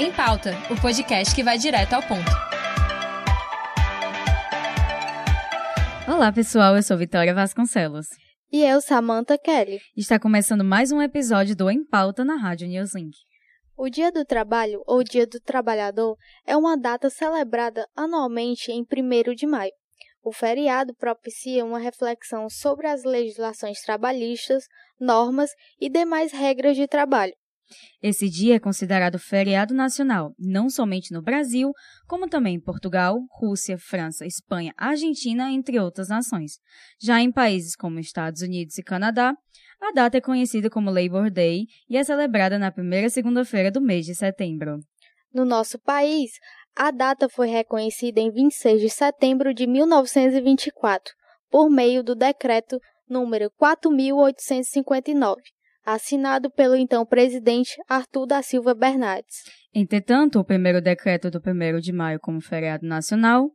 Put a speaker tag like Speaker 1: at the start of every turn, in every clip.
Speaker 1: Em Pauta, o podcast que vai direto ao ponto.
Speaker 2: Olá, pessoal. Eu sou Vitória Vasconcelos.
Speaker 3: E eu, Samantha Kelly.
Speaker 2: Está começando mais um episódio do Em Pauta na Rádio Newslink.
Speaker 3: O Dia do Trabalho, ou Dia do Trabalhador, é uma data celebrada anualmente em 1 de maio. O feriado propicia uma reflexão sobre as legislações trabalhistas, normas e demais regras de trabalho.
Speaker 2: Esse dia é considerado feriado nacional, não somente no Brasil, como também em Portugal, Rússia, França, Espanha, Argentina, entre outras nações. Já em países como Estados Unidos e Canadá, a data é conhecida como Labor Day e é celebrada na primeira segunda-feira do mês de setembro.
Speaker 3: No nosso país, a data foi reconhecida em 26 de setembro de 1924, por meio do decreto número 4859 assinado pelo então presidente Arthur da Silva Bernardes.
Speaker 2: Entretanto, o primeiro decreto do 1 de maio como feriado nacional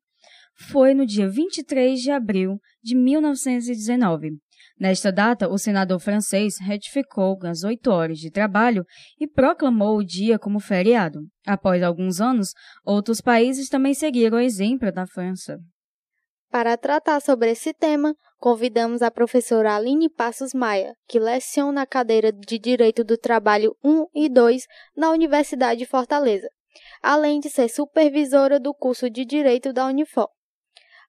Speaker 2: foi no dia 23 de abril de 1919. Nesta data, o senador francês retificou as oito horas de trabalho e proclamou o dia como feriado. Após alguns anos, outros países também seguiram o exemplo da França.
Speaker 3: Para tratar sobre esse tema, convidamos a professora Aline Passos Maia, que leciona a cadeira de Direito do Trabalho 1 e 2 na Universidade de Fortaleza, além de ser supervisora do curso de Direito da Unifor.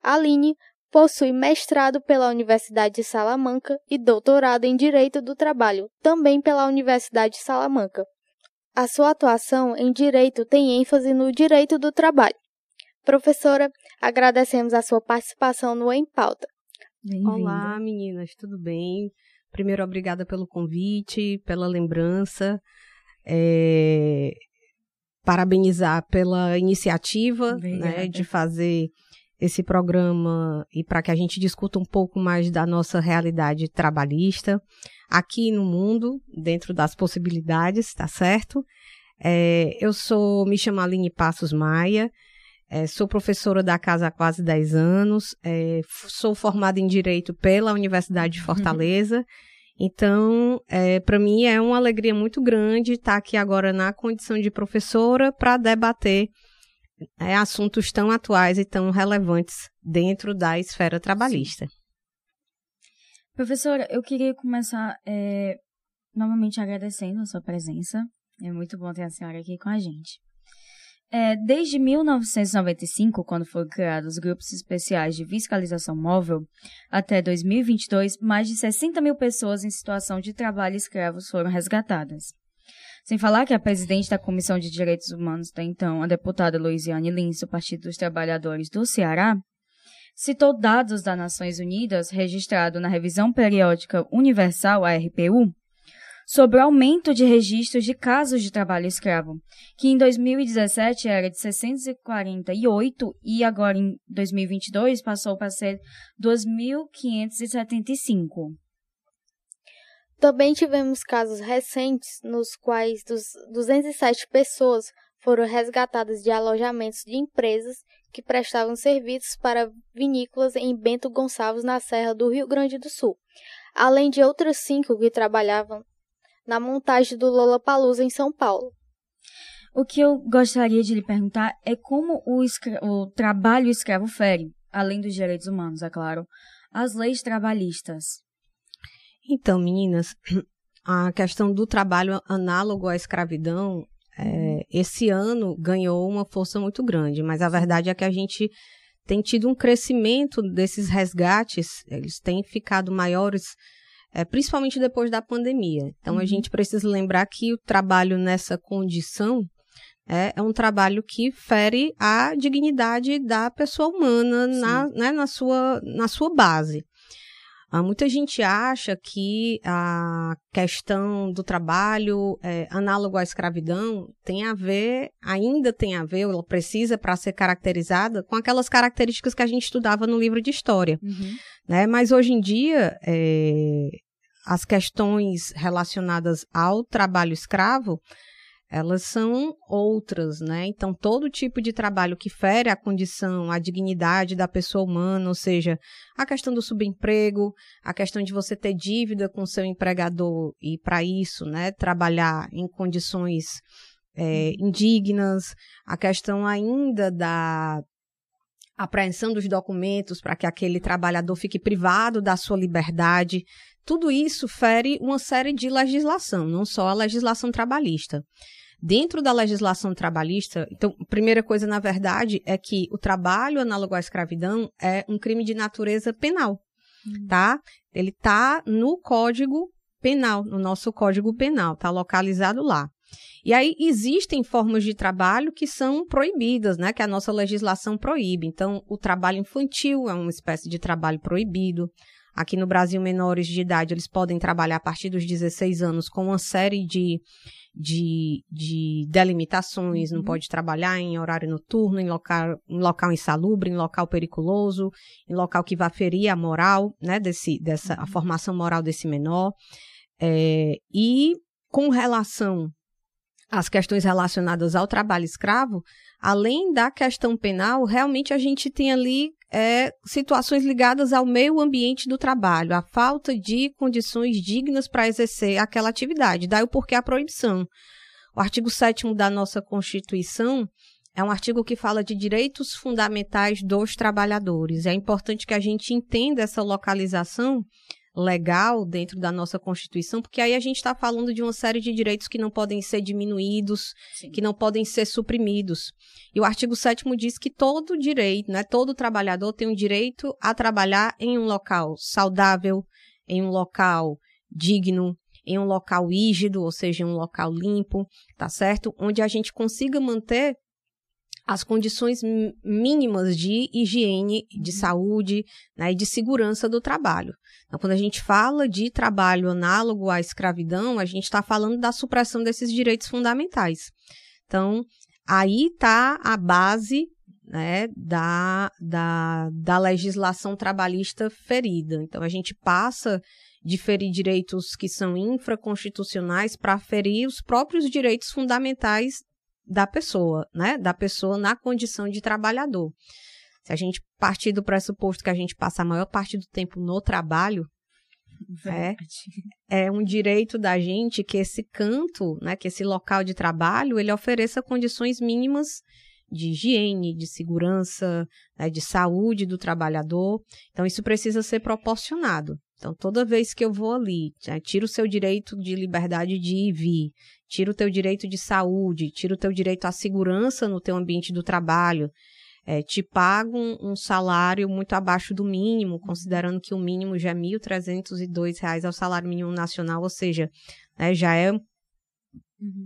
Speaker 3: Aline possui mestrado pela Universidade de Salamanca e doutorado em Direito do Trabalho, também pela Universidade de Salamanca. A sua atuação em direito tem ênfase no direito do trabalho. Professora, agradecemos a sua participação no Em Pauta.
Speaker 4: Olá, meninas, tudo bem? Primeiro, obrigada pelo convite, pela lembrança. É... Parabenizar pela iniciativa né, de fazer esse programa e para que a gente discuta um pouco mais da nossa realidade trabalhista aqui no mundo, dentro das possibilidades, tá certo? É, eu sou, me chamo Aline Passos Maia, é, sou professora da casa há quase 10 anos, é, sou formada em Direito pela Universidade de uhum. Fortaleza. Uhum. Então, é, para mim é uma alegria muito grande estar aqui agora na condição de professora para debater é, assuntos tão atuais e tão relevantes dentro da esfera trabalhista. Sim.
Speaker 2: Professora, eu queria começar é, novamente agradecendo a sua presença. É muito bom ter a senhora aqui com a gente. É, desde 1995, quando foram criados os grupos especiais de fiscalização móvel, até 2022, mais de 60 mil pessoas em situação de trabalho escravos foram resgatadas. Sem falar que a presidente da Comissão de Direitos Humanos da então, a deputada Luiziane Lins, do Partido dos Trabalhadores do Ceará, citou dados das Nações Unidas registrado na Revisão Periódica Universal, a RPU, sobre o aumento de registros de casos de trabalho escravo, que em 2017 era de 648 e agora em 2022 passou para ser 2.575.
Speaker 3: Também tivemos casos recentes nos quais 207 pessoas foram resgatadas de alojamentos de empresas que prestavam serviços para vinícolas em Bento Gonçalves, na Serra do Rio Grande do Sul, além de outras cinco que trabalhavam na montagem do Lollapalooza em São Paulo.
Speaker 2: O que eu gostaria de lhe perguntar é como o, o trabalho escravo fere, além dos direitos humanos, é claro, as leis trabalhistas.
Speaker 4: Então, meninas, a questão do trabalho análogo à escravidão, é, esse ano ganhou uma força muito grande, mas a verdade é que a gente tem tido um crescimento desses resgates, eles têm ficado maiores é, principalmente depois da pandemia. Então, uhum. a gente precisa lembrar que o trabalho nessa condição é, é, um trabalho que fere a dignidade da pessoa humana na, né, na, sua, na sua base. Ah, muita gente acha que a questão do trabalho é, análogo à escravidão tem a ver, ainda tem a ver, ela precisa para ser caracterizada com aquelas características que a gente estudava no livro de história. Uhum. Né? Mas hoje em dia, é, as questões relacionadas ao trabalho escravo, elas são outras, né? Então, todo tipo de trabalho que fere a condição, a dignidade da pessoa humana, ou seja, a questão do subemprego, a questão de você ter dívida com seu empregador e, para isso, né, trabalhar em condições é, indignas, a questão ainda da apreensão dos documentos para que aquele trabalhador fique privado da sua liberdade. Tudo isso fere uma série de legislação, não só a legislação trabalhista. Dentro da legislação trabalhista, então, a primeira coisa, na verdade, é que o trabalho análogo à escravidão é um crime de natureza penal, hum. tá? Ele está no Código Penal, no nosso Código Penal, está localizado lá. E aí existem formas de trabalho que são proibidas, né? Que a nossa legislação proíbe. Então, o trabalho infantil é uma espécie de trabalho proibido. Aqui no Brasil, menores de idade, eles podem trabalhar a partir dos 16 anos com uma série de, de, de delimitações. Uhum. Não pode trabalhar em horário noturno, em local, em local insalubre, em local periculoso, em local que vá ferir a moral, né? Desse, dessa, a uhum. formação moral desse menor. É, e com relação as questões relacionadas ao trabalho escravo, além da questão penal, realmente a gente tem ali é, situações ligadas ao meio ambiente do trabalho, a falta de condições dignas para exercer aquela atividade. Daí o porquê a proibição. O artigo 7 da nossa Constituição é um artigo que fala de direitos fundamentais dos trabalhadores. É importante que a gente entenda essa localização legal dentro da nossa Constituição, porque aí a gente está falando de uma série de direitos que não podem ser diminuídos, Sim. que não podem ser suprimidos. E o artigo 7 diz que todo direito, né, todo trabalhador tem o direito a trabalhar em um local saudável, em um local digno, em um local rígido, ou seja, em um local limpo, tá certo? Onde a gente consiga manter as condições mínimas de higiene, de uhum. saúde né, e de segurança do trabalho. Então, quando a gente fala de trabalho análogo à escravidão, a gente está falando da supressão desses direitos fundamentais. Então, aí está a base né, da, da, da legislação trabalhista ferida. Então, a gente passa de ferir direitos que são infraconstitucionais para ferir os próprios direitos fundamentais da pessoa, né? Da pessoa na condição de trabalhador. Se a gente partir do pressuposto que a gente passa a maior parte do tempo no trabalho, é, é um direito da gente que esse canto, né, que esse local de trabalho, ele ofereça condições mínimas de higiene, de segurança, né, de saúde do trabalhador. Então, isso precisa ser proporcionado. Então, toda vez que eu vou ali, né, tira o seu direito de liberdade de ir e vir, tira o teu direito de saúde, tira o teu direito à segurança no teu ambiente do trabalho, é, te pago um, um, salário muito abaixo do mínimo, considerando que o mínimo já é R$ 1.302 ao salário mínimo nacional, ou seja, né, já é uhum.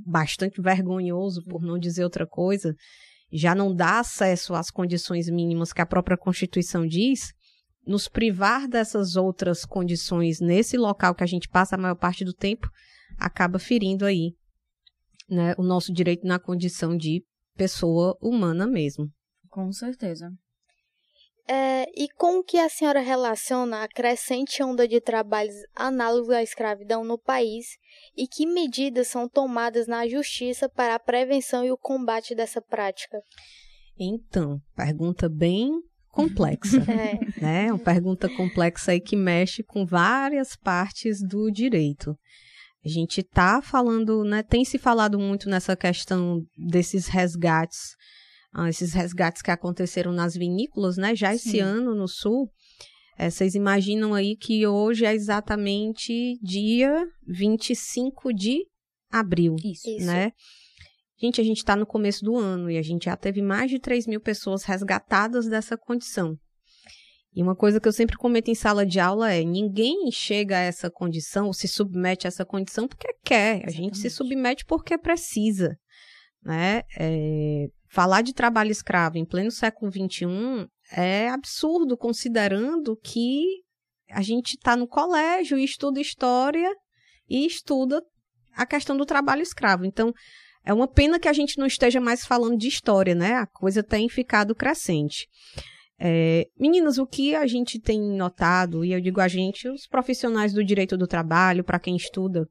Speaker 4: bastante vergonhoso, por não dizer outra coisa, já não dá acesso às condições mínimas que a própria Constituição diz, nos privar dessas outras condições nesse local que a gente passa a maior parte do tempo, acaba ferindo aí né, o nosso direito na condição de pessoa humana mesmo.
Speaker 2: Com certeza.
Speaker 3: É, e com que a senhora relaciona a crescente onda de trabalhos análogos à escravidão no país e que medidas são tomadas na justiça para a prevenção e o combate dessa prática?
Speaker 4: Então, pergunta bem complexa, é. né? Uma pergunta complexa aí que mexe com várias partes do direito. A gente está falando, né? Tem se falado muito nessa questão desses resgates, ah, esses resgates que aconteceram nas vinícolas, né? Já esse Sim. ano no sul. É, vocês imaginam aí que hoje é exatamente dia 25 de abril, Isso. né? Gente, a gente está no começo do ano e a gente já teve mais de 3 mil pessoas resgatadas dessa condição. E uma coisa que eu sempre comento em sala de aula é: ninguém chega a essa condição ou se submete a essa condição porque quer. A gente se submete porque precisa. Né? É, falar de trabalho escravo em pleno século XXI é absurdo, considerando que a gente está no colégio e estuda história e estuda a questão do trabalho escravo. Então, é uma pena que a gente não esteja mais falando de história, né? A coisa tem ficado crescente. É, meninas, o que a gente tem notado, e eu digo a gente, os profissionais do direito do trabalho, para quem estuda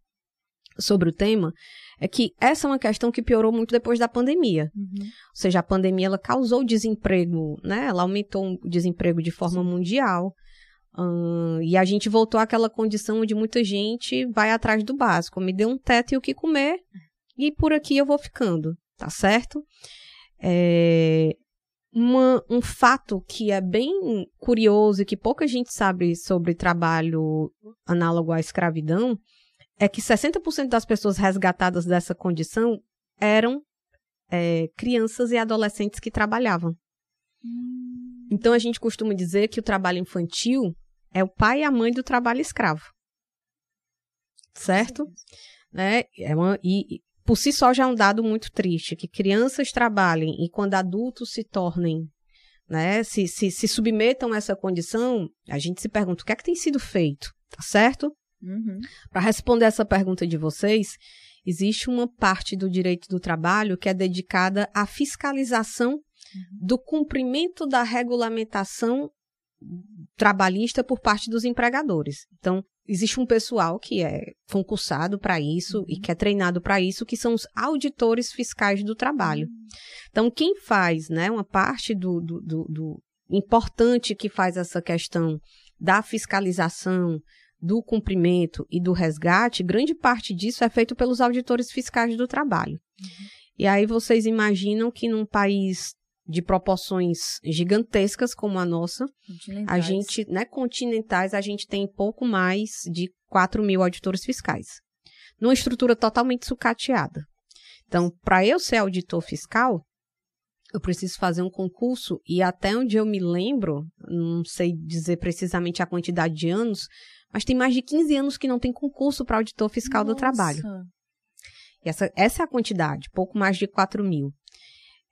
Speaker 4: sobre o tema, é que essa é uma questão que piorou muito depois da pandemia. Uhum. Ou seja, a pandemia ela causou desemprego, né? Ela aumentou o desemprego de forma Sim. mundial. E a gente voltou àquela condição onde muita gente vai atrás do básico. Me dê um teto e o que comer e por aqui eu vou ficando, tá certo? É, uma, um fato que é bem curioso e que pouca gente sabe sobre trabalho análogo à escravidão é que 60% das pessoas resgatadas dessa condição eram é, crianças e adolescentes que trabalhavam. Hum. Então a gente costuma dizer que o trabalho infantil é o pai e a mãe do trabalho escravo. Certo? Né? É uma, e, por si só já é um dado muito triste, que crianças trabalhem e quando adultos se tornem, né, se, se, se submetam a essa condição, a gente se pergunta o que é que tem sido feito, tá certo? Uhum. Para responder essa pergunta de vocês, existe uma parte do direito do trabalho que é dedicada à fiscalização uhum. do cumprimento da regulamentação trabalhista por parte dos empregadores. Então, existe um pessoal que é concursado para isso uhum. e que é treinado para isso, que são os auditores fiscais do trabalho. Uhum. Então, quem faz, né, uma parte do, do, do, do importante que faz essa questão da fiscalização, do cumprimento e do resgate, grande parte disso é feito pelos auditores fiscais do trabalho. Uhum. E aí vocês imaginam que num país de proporções gigantescas como a nossa. A gente, né, continentais, a gente tem pouco mais de 4 mil auditores fiscais. Numa estrutura totalmente sucateada. Então, para eu ser auditor fiscal, eu preciso fazer um concurso e até onde eu me lembro, não sei dizer precisamente a quantidade de anos, mas tem mais de 15 anos que não tem concurso para auditor fiscal Nossa. do trabalho. E essa, essa é a quantidade, pouco mais de 4 mil.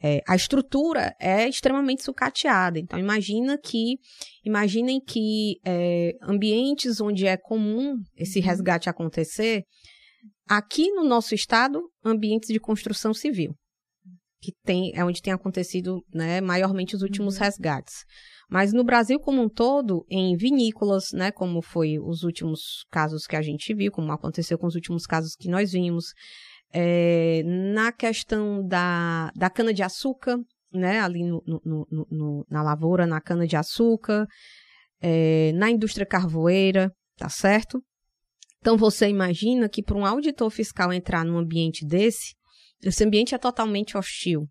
Speaker 4: É, a estrutura é extremamente sucateada. Então, imagina que, imaginem que é, ambientes onde é comum esse uhum. resgate acontecer, aqui no nosso estado, ambientes de construção civil, que tem, é onde tem acontecido né, maiormente os últimos uhum. resgates. Mas no Brasil como um todo, em vinícolas, né, como foi os últimos casos que a gente viu, como aconteceu com os últimos casos que nós vimos, é, na questão da, da cana-de-açúcar, né, ali no, no, no, na lavoura, na cana-de-açúcar, é, na indústria carvoeira, tá certo? Então você imagina que para um auditor fiscal entrar num ambiente desse, esse ambiente é totalmente hostil.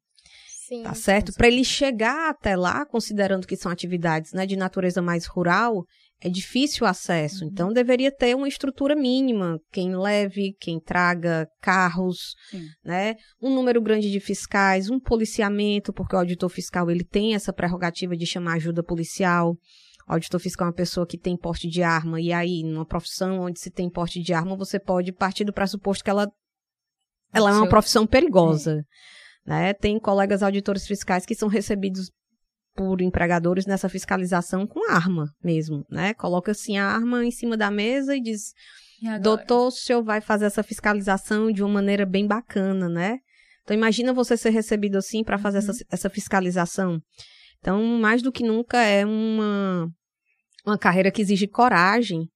Speaker 4: Sim, tá certo? Para ele chegar até lá, considerando que são atividades né, de natureza mais rural, é difícil o acesso. Uhum. Então, deveria ter uma estrutura mínima. Quem leve, quem traga carros, Sim. né? Um número grande de fiscais, um policiamento, porque o auditor fiscal ele tem essa prerrogativa de chamar ajuda policial. O auditor fiscal é uma pessoa que tem porte de arma, e aí, numa profissão onde se tem porte de arma, você pode partir do pressuposto que ela, ela é uma profissão perigosa. É. Né? Tem colegas auditores fiscais que são recebidos por empregadores nessa fiscalização com arma mesmo, né? Coloca assim a arma em cima da mesa e diz: e "Doutor, o senhor vai fazer essa fiscalização de uma maneira bem bacana, né?" Então imagina você ser recebido assim para fazer uhum. essa, essa fiscalização. Então, mais do que nunca é uma uma carreira que exige coragem,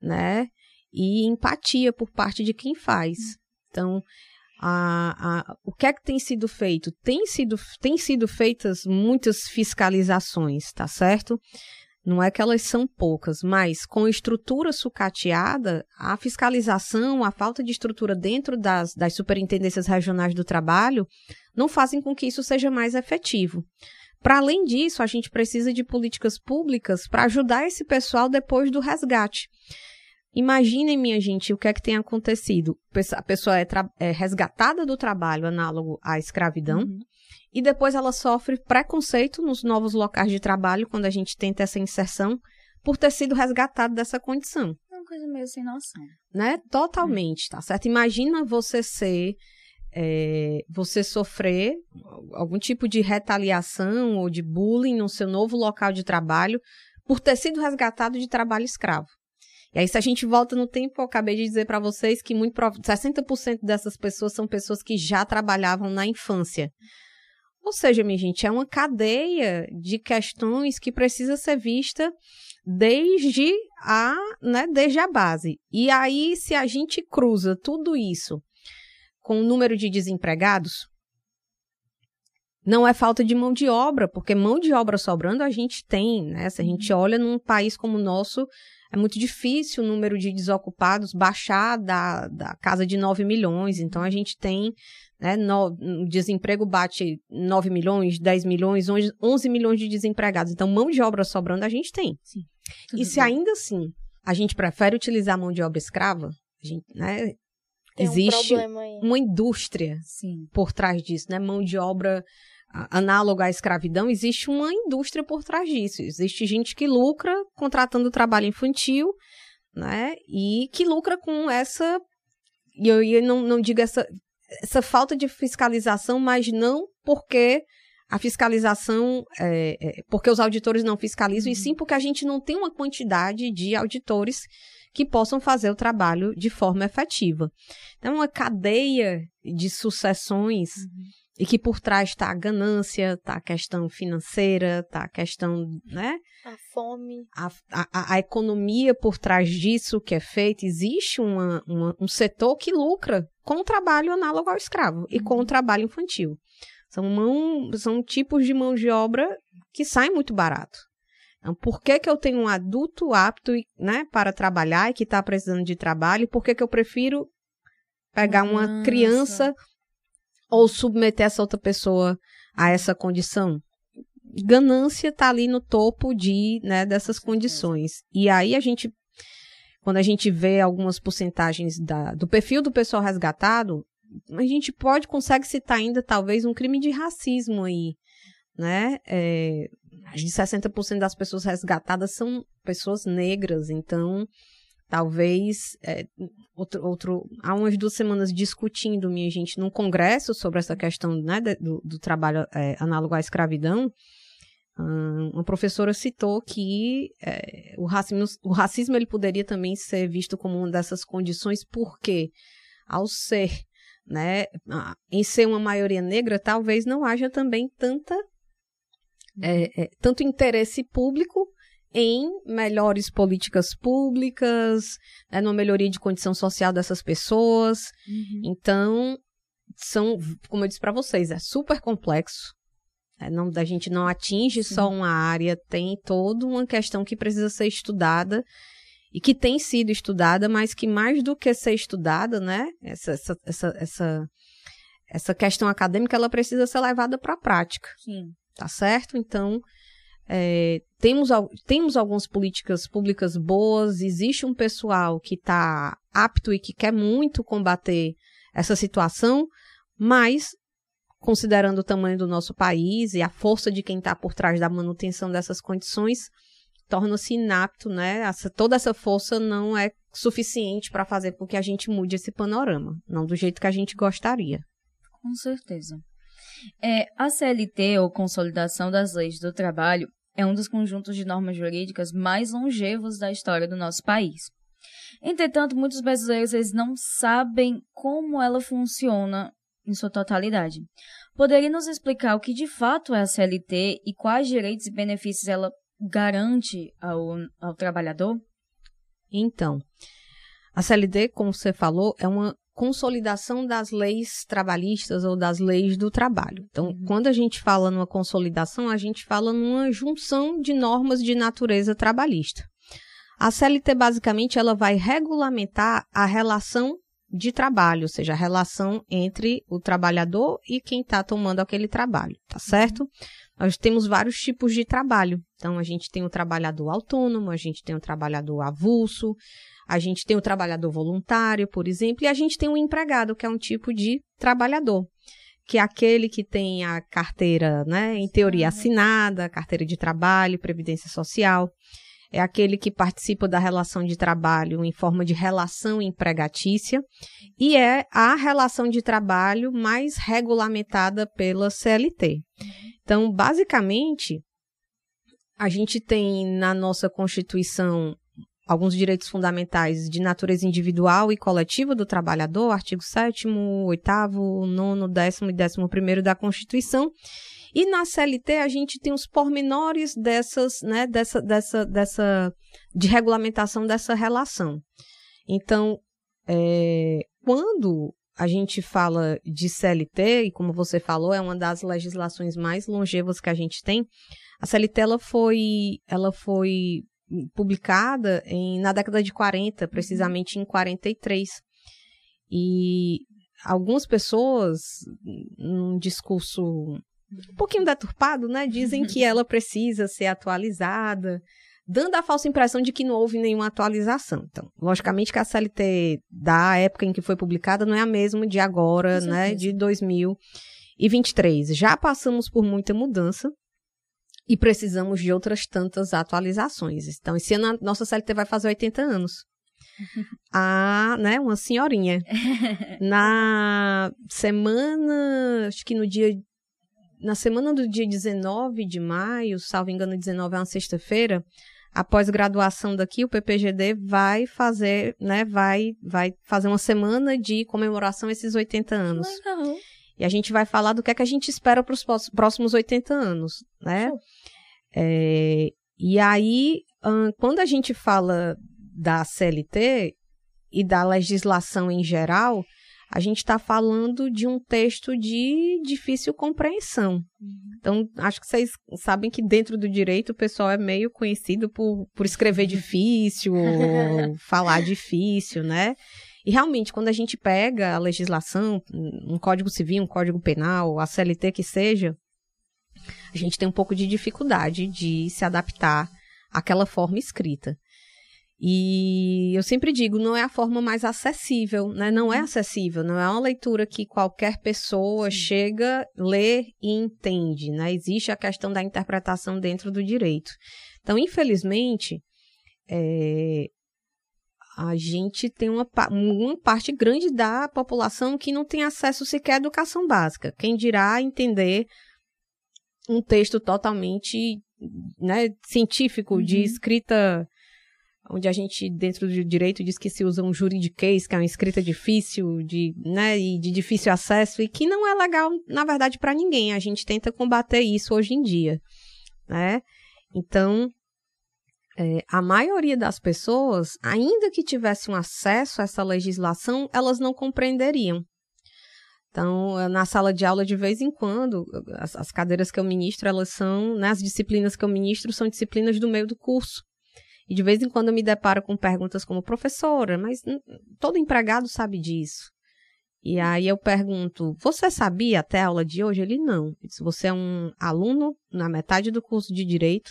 Speaker 4: né? E empatia por parte de quem faz. Então, a, a, o que é que tem sido feito? Tem sido, tem sido feitas muitas fiscalizações, tá certo? Não é que elas são poucas, mas com estrutura sucateada, a fiscalização, a falta de estrutura dentro das, das superintendências regionais do trabalho, não fazem com que isso seja mais efetivo. Para além disso, a gente precisa de políticas públicas para ajudar esse pessoal depois do resgate. Imaginem, minha gente, o que é que tem acontecido. A pessoa é, é resgatada do trabalho análogo à escravidão uhum. e depois ela sofre preconceito nos novos locais de trabalho quando a gente tenta essa inserção por ter sido resgatado dessa condição.
Speaker 2: É uma coisa meio sem noção.
Speaker 4: Né? Totalmente, tá certo? Imagina você ser é, você sofrer algum tipo de retaliação ou de bullying no seu novo local de trabalho por ter sido resgatado de trabalho escravo. E aí, se a gente volta no tempo, eu acabei de dizer para vocês que muito 60% dessas pessoas são pessoas que já trabalhavam na infância. Ou seja, minha gente, é uma cadeia de questões que precisa ser vista desde a, né, desde a base. E aí, se a gente cruza tudo isso com o número de desempregados, não é falta de mão de obra, porque mão de obra sobrando a gente tem, né? Se a gente olha num país como o nosso, é muito difícil o número de desocupados baixar da, da casa de 9 milhões. Então, a gente tem, né, no, o desemprego bate 9 milhões, 10 milhões, 11 milhões de desempregados. Então, mão de obra sobrando a gente tem.
Speaker 2: Sim,
Speaker 4: e se ainda assim a gente prefere utilizar mão de obra escrava, a gente, né,
Speaker 3: Tem
Speaker 4: existe
Speaker 3: um
Speaker 4: uma indústria
Speaker 2: Sim.
Speaker 4: por trás disso, né? Mão de obra a- análoga à escravidão, existe uma indústria por trás disso. Existe gente que lucra contratando trabalho infantil, né? E que lucra com essa. E eu, eu não, não digo essa, essa falta de fiscalização, mas não porque a fiscalização, é, é, porque os auditores não fiscalizam, e sim porque a gente não tem uma quantidade de auditores que possam fazer o trabalho de forma efetiva. Então, é uma cadeia de sucessões e que por trás está a ganância, está a questão financeira, está a questão, né?
Speaker 3: A fome.
Speaker 4: A, a, a economia por trás disso que é feita, existe uma, uma- um setor que lucra com o trabalho análogo ao escravo e com o trabalho infantil. São, mão, são tipos de mão de obra que saem muito barato. Então, por que, que eu tenho um adulto apto e, né, para trabalhar e que está precisando de trabalho? Por que, que eu prefiro pegar uma
Speaker 2: Nossa.
Speaker 4: criança ou submeter essa outra pessoa a essa condição? Ganância está ali no topo de, né, dessas condições. E aí a gente, quando a gente vê algumas porcentagens da, do perfil do pessoal resgatado, a gente pode, consegue citar ainda talvez um crime de racismo aí, né? É, de 60% das pessoas resgatadas são pessoas negras, então talvez é, outro, outro há umas duas semanas discutindo minha gente num congresso sobre essa questão né, do, do trabalho é, análogo à escravidão hum, uma professora citou que é, o racismo, o racismo ele poderia também ser visto como uma dessas condições porque ao ser né, em ser uma maioria negra talvez não haja também tanta é, é, tanto interesse público em melhores políticas públicas, né, numa melhoria de condição social dessas pessoas. Então, são, como eu disse para vocês, é super complexo. É, não, a gente não atinge só uma área, tem toda uma questão que precisa ser estudada e que tem sido estudada, mas que mais do que ser estudada, né, essa, essa, essa, essa, essa questão acadêmica, ela precisa ser levada para a prática
Speaker 2: Sim.
Speaker 4: tá certo? Então, é, temos, temos algumas políticas públicas boas, existe um pessoal que está apto e que quer muito combater essa situação, mas, considerando o tamanho do nosso país e a força de quem está por trás da manutenção dessas condições, torna-se inapto, né? Essa, toda essa força não é suficiente para fazer com que a gente mude esse panorama, não do jeito que a gente gostaria.
Speaker 2: Com certeza. É, a CLT, ou Consolidação das Leis do Trabalho, é um dos conjuntos de normas jurídicas mais longevos da história do nosso país. Entretanto, muitos brasileiros eles não sabem como ela funciona em sua totalidade. Poderia nos explicar o que de fato é a CLT e quais direitos e benefícios ela garante ao, ao trabalhador?
Speaker 4: Então, a CLT, como você falou, é uma consolidação das leis trabalhistas ou das leis do trabalho. Então, quando a gente fala numa consolidação, a gente fala numa junção de normas de natureza trabalhista. A CLT, basicamente, ela vai regulamentar a relação de trabalho, ou seja, a relação entre o trabalhador e quem está tomando aquele trabalho, tá certo? Nós temos vários tipos de trabalho. Então, a gente tem o trabalhador autônomo, a gente tem o trabalhador avulso, a gente tem o trabalhador voluntário, por exemplo, e a gente tem o empregado, que é um tipo de trabalhador, que é aquele que tem a carteira, né, em teoria assinada, carteira de trabalho, previdência social. É aquele que participa da relação de trabalho em forma de relação empregatícia e é a relação de trabalho mais regulamentada pela CLT. Então, basicamente, a gente tem na nossa Constituição alguns direitos fundamentais de natureza individual e coletiva do trabalhador, artigo 7 8 9 10 e 11 da Constituição. E na CLT a gente tem os pormenores dessas, né, dessa, dessa, dessa, de regulamentação dessa relação. Então, é, quando a gente fala de CLT, e como você falou, é uma das legislações mais longevas que a gente tem, a CLT ela foi, ela foi publicada em, na década de 40, precisamente em 43. E algumas pessoas, num discurso um pouquinho deturpado, né, dizem que ela precisa ser atualizada, dando a falsa impressão de que não houve nenhuma atualização. Então, logicamente que a CLT da época em que foi publicada não é a mesma de agora, né, de 2023. Já passamos por muita mudança e precisamos de outras tantas atualizações. Então, esse ano a nossa CLT vai fazer 80 anos. A, né, uma senhorinha. Na semana, acho que no dia na semana do dia 19 de maio, salvo engano, 19 é uma sexta-feira, após graduação daqui, o PPGD vai fazer, né, vai, vai fazer uma semana de comemoração a esses 80 anos.
Speaker 2: Legal.
Speaker 4: E a gente vai falar do que é que a gente espera para os próximos 80 anos, né? É, e aí, quando a gente fala da CLT e da legislação em geral, a gente está falando de um texto de difícil compreensão. Uhum. Então, acho que vocês sabem que dentro do direito o pessoal é meio conhecido por, por escrever difícil, falar difícil, né? E realmente, quando a gente pega a legislação, um código civil, um código penal, a CLT que seja, a gente tem um pouco de dificuldade de se adaptar àquela forma escrita. E eu sempre digo, não é a forma mais acessível, né? Não é uhum. acessível, não é uma leitura que qualquer pessoa Sim. chega, lê e entende, né? Existe a questão da interpretação dentro do direito. Então, infelizmente, é, a gente tem uma, uma parte grande da população que não tem acesso sequer à educação básica. Quem dirá entender um texto totalmente né, científico, uhum. de escrita onde a gente, dentro do direito, diz que se usa um juridiquês, que é uma escrita difícil, de, né, e de difícil acesso, e que não é legal, na verdade, para ninguém. A gente tenta combater isso hoje em dia, né? Então, é, a maioria das pessoas, ainda que tivessem acesso a essa legislação, elas não compreenderiam. Então, na sala de aula, de vez em quando, as, as cadeiras que eu ministro, elas são, né, as disciplinas que eu ministro são disciplinas do meio do curso. E de vez em quando eu me deparo com perguntas como, professora, mas todo empregado sabe disso. E aí eu pergunto, você sabia até a aula de hoje? Ele não. Se você é um aluno na metade do curso de direito,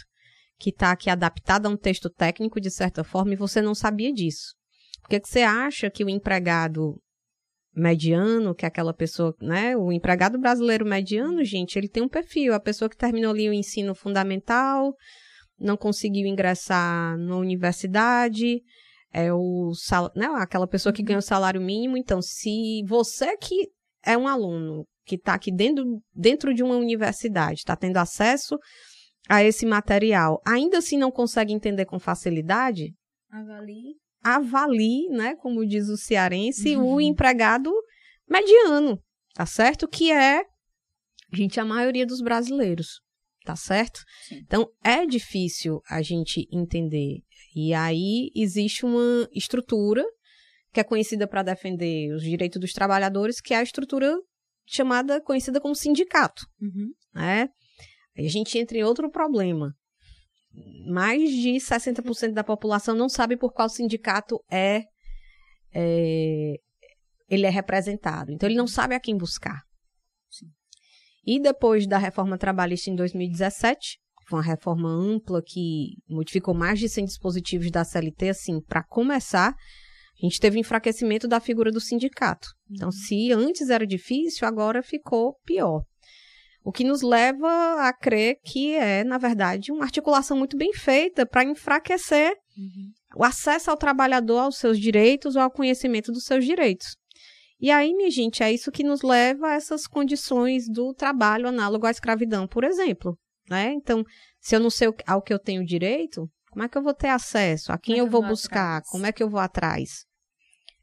Speaker 4: que está aqui adaptado a um texto técnico de certa forma, e você não sabia disso. Por que, que você acha que o empregado mediano, que é aquela pessoa, né? O empregado brasileiro mediano, gente, ele tem um perfil. A pessoa que terminou ali o ensino fundamental, não conseguiu ingressar na universidade, é o sal, né, aquela pessoa que ganha o salário mínimo. Então, se você que é um aluno que está aqui dentro, dentro de uma universidade, está tendo acesso a esse material, ainda assim não consegue entender com facilidade,
Speaker 2: avalie,
Speaker 4: avalie, né, como diz o cearense, uhum. o empregado mediano, tá certo? Que é, gente, a maioria dos brasileiros tá certo? Sim. Então é difícil a gente entender. E aí existe uma estrutura que é conhecida para defender os direitos dos trabalhadores, que é a estrutura chamada, conhecida como sindicato. Uhum. Né? Aí a gente entra em outro problema. Mais de 60% da população não sabe por qual sindicato é, é ele é representado. Então ele não sabe a quem buscar. E depois da reforma trabalhista em 2017, foi uma reforma ampla que modificou mais de 100 dispositivos da CLT, assim, para começar, a gente teve enfraquecimento da figura do sindicato. Então, uhum. se antes era difícil, agora ficou pior. O que nos leva a crer que é, na verdade, uma articulação muito bem feita para enfraquecer uhum. o acesso ao trabalhador aos seus direitos ou ao conhecimento dos seus direitos. E aí, minha gente, é isso que nos leva a essas condições do trabalho análogo à escravidão, por exemplo. Né? Então, se eu não sei ao que eu tenho direito, como é que eu vou ter acesso? A quem é eu vou buscar? Atrás? Como é que eu vou atrás?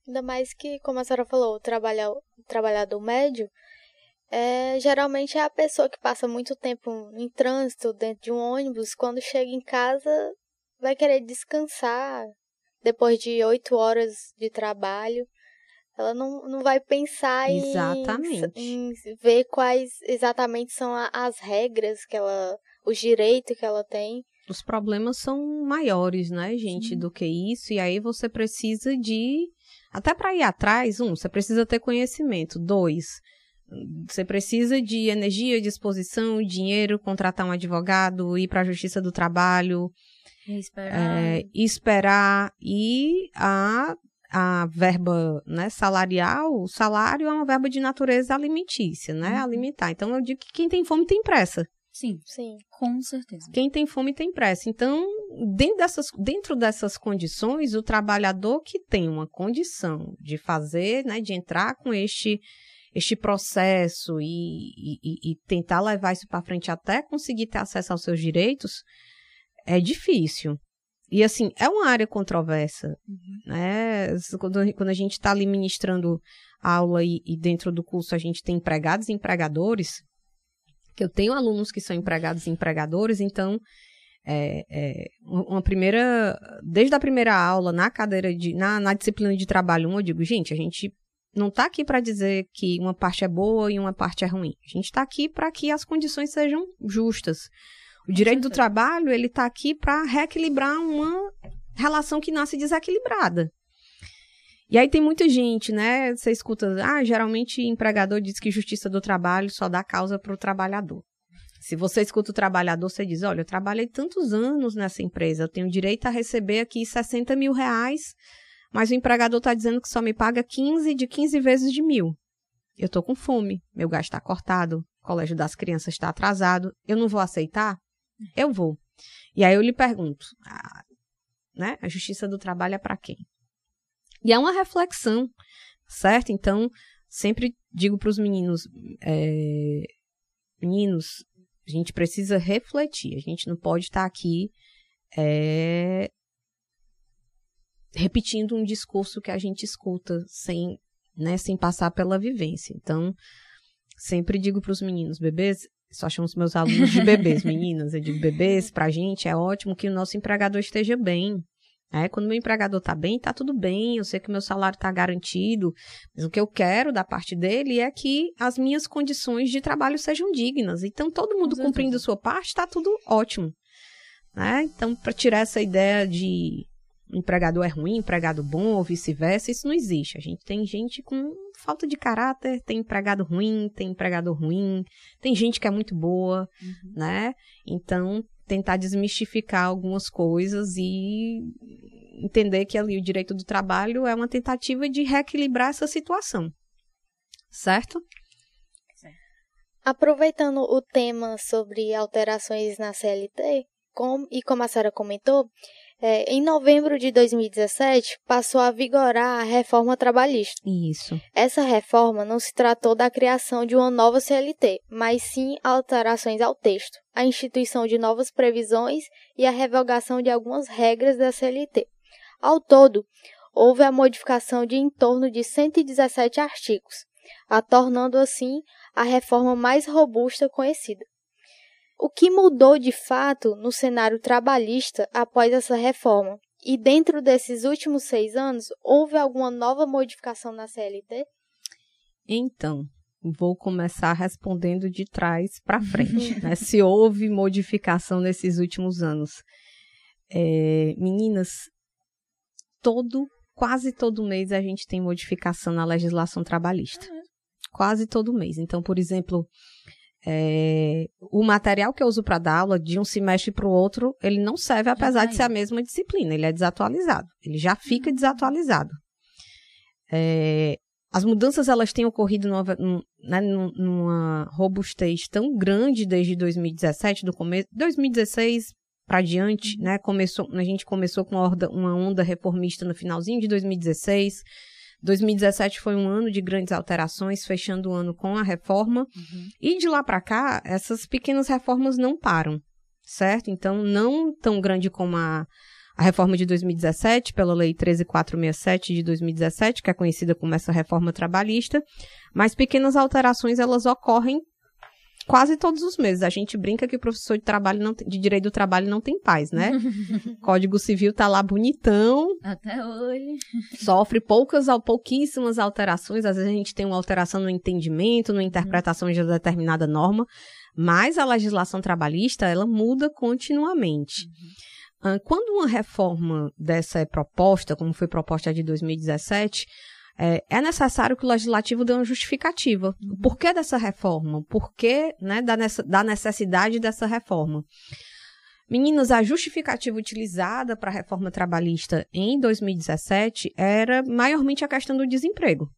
Speaker 3: Ainda mais que, como a senhora falou, o, trabalhar, o trabalhador médio é, geralmente é a pessoa que passa muito tempo em trânsito, dentro de um ônibus, quando chega em casa vai querer descansar depois de oito horas de trabalho ela não, não vai pensar
Speaker 4: Exatamente.
Speaker 3: Em, em ver quais exatamente são a, as regras que ela, os direitos que ela tem.
Speaker 4: Os problemas são maiores, né, gente,
Speaker 2: Sim.
Speaker 4: do que isso. E aí você precisa de. Até para ir atrás, um, você precisa ter conhecimento. Dois, você precisa de energia, disposição, dinheiro, contratar um advogado, ir para a Justiça do Trabalho,
Speaker 2: E esperar.
Speaker 4: é, esperar e a, a verba né, salarial, o salário é uma verba de natureza alimentícia, né?
Speaker 2: Uhum.
Speaker 4: Alimentar. Então eu digo que quem tem fome tem pressa.
Speaker 2: Sim,
Speaker 3: Sim.
Speaker 2: com certeza.
Speaker 4: Quem tem fome tem pressa. Então, dentro dessas, dentro dessas condições, o trabalhador que tem uma condição de fazer, né, de entrar com este, este processo e, e, e tentar levar isso para frente até conseguir ter acesso aos seus direitos, é difícil. E assim, é uma área controversa. Né? Quando, quando a gente está ali ministrando aula e, e dentro do curso a gente tem empregados e empregadores, que eu tenho alunos que são empregados e empregadores, então é, é, uma primeira, desde a primeira aula na cadeira de, na, na disciplina de trabalho 1, eu digo, gente, a gente não está aqui para dizer que uma parte é boa e uma parte é ruim. A gente está aqui para que as condições sejam justas. O direito do trabalho ele está aqui para reequilibrar uma relação que nasce desequilibrada. E aí tem muita gente, né? Você escuta, ah, geralmente empregador diz que justiça do trabalho só dá causa para o trabalhador. Se você escuta o trabalhador, você diz, olha, eu trabalhei tantos anos nessa empresa, eu tenho direito a receber aqui 60 mil reais, mas o empregador está dizendo que só me paga 15 de 15 vezes de mil. Eu estou com fome, meu gasto está cortado, o colégio das crianças está atrasado, eu não vou aceitar? Eu vou. E aí eu lhe pergunto, ah, né? A justiça do trabalho é para quem? E é uma reflexão, certo? Então, sempre digo para os meninos, é, meninos, a gente precisa refletir, a gente não pode estar aqui é, repetindo um discurso que a gente escuta sem, né, sem passar pela vivência. Então, sempre digo para os meninos, bebês, só chamo os meus alunos de bebês, meninas, eu digo bebês, pra gente é ótimo que o nosso empregador esteja bem. É, quando meu empregador tá bem, tá tudo bem, eu sei que meu salário tá garantido, mas o que eu quero da parte dele é que as minhas condições de trabalho sejam dignas. Então, todo mundo cumprindo sua parte, tá tudo ótimo. Né? Então, para tirar essa ideia de empregador é ruim, empregado bom ou vice-versa, isso não existe. A gente tem gente com falta de caráter, tem empregado ruim, tem empregador ruim, tem gente que é muito boa,
Speaker 2: Uhum.
Speaker 4: né? Então, tentar desmistificar algumas coisas e entender que ali o direito do trabalho é uma tentativa de reequilibrar essa situação. Certo?
Speaker 3: Aproveitando o tema sobre alterações na CLT, com, e como a senhora comentou, é, em novembro de 2017 passou a vigorar a reforma trabalhista.
Speaker 4: Isso.
Speaker 3: Essa reforma não se tratou da criação de uma nova CLT, mas sim alterações ao texto, a instituição de novas previsões e a revogação de algumas regras da CLT. Ao todo, houve a modificação de em torno de 117 artigos, a tornando assim a reforma mais robusta conhecida. O que mudou de fato no cenário trabalhista após essa reforma? E dentro desses últimos seis anos, houve alguma nova modificação na CLT?
Speaker 4: Então, vou começar respondendo de trás para frente. né? Se houve modificação nesses últimos anos. É, meninas, todo, quase todo mês a gente tem modificação na legislação trabalhista. Quase todo mês. Então, por exemplo, é, o material que eu uso para dar aula de um semestre para o outro, ele não serve apesar
Speaker 2: tá
Speaker 4: de ser a mesma disciplina, ele é desatualizado. Ele já
Speaker 2: Uhum.
Speaker 4: fica desatualizado. É, as mudanças elas têm ocorrido numa, num- né, num- numa robustez tão grande desde 2017, do começo, 2016 para diante, né? Começou, a gente começou com uma onda reformista no finalzinho de 2016. 2017 foi um ano de grandes alterações, fechando o ano com a reforma. E de lá para cá, essas pequenas reformas não param, certo? Então, não tão grande como a, a reforma de 2017, pela Lei 13467 de 2017, que é conhecida como essa reforma trabalhista, mas pequenas alterações elas ocorrem quase todos os meses. A gente brinca que o professor de trabalho não tem, de direito do trabalho não tem paz, né? Código Civil tá lá bonitão.
Speaker 2: Até hoje.
Speaker 4: Sofre poucas, pouquíssimas alterações. Às vezes a gente tem uma alteração no entendimento, na interpretação de determinada norma, mas a legislação trabalhista, ela muda continuamente. Uhum. Quando uma reforma dessa é proposta, como foi proposta de 2017, é, é, necessário que o legislativo dê uma justificativa. Uhum. Por que dessa reforma? Por que né, da, da necessidade dessa reforma? Meninas, a justificativa utilizada para a reforma trabalhista em 2017 era maiormente a questão do desemprego.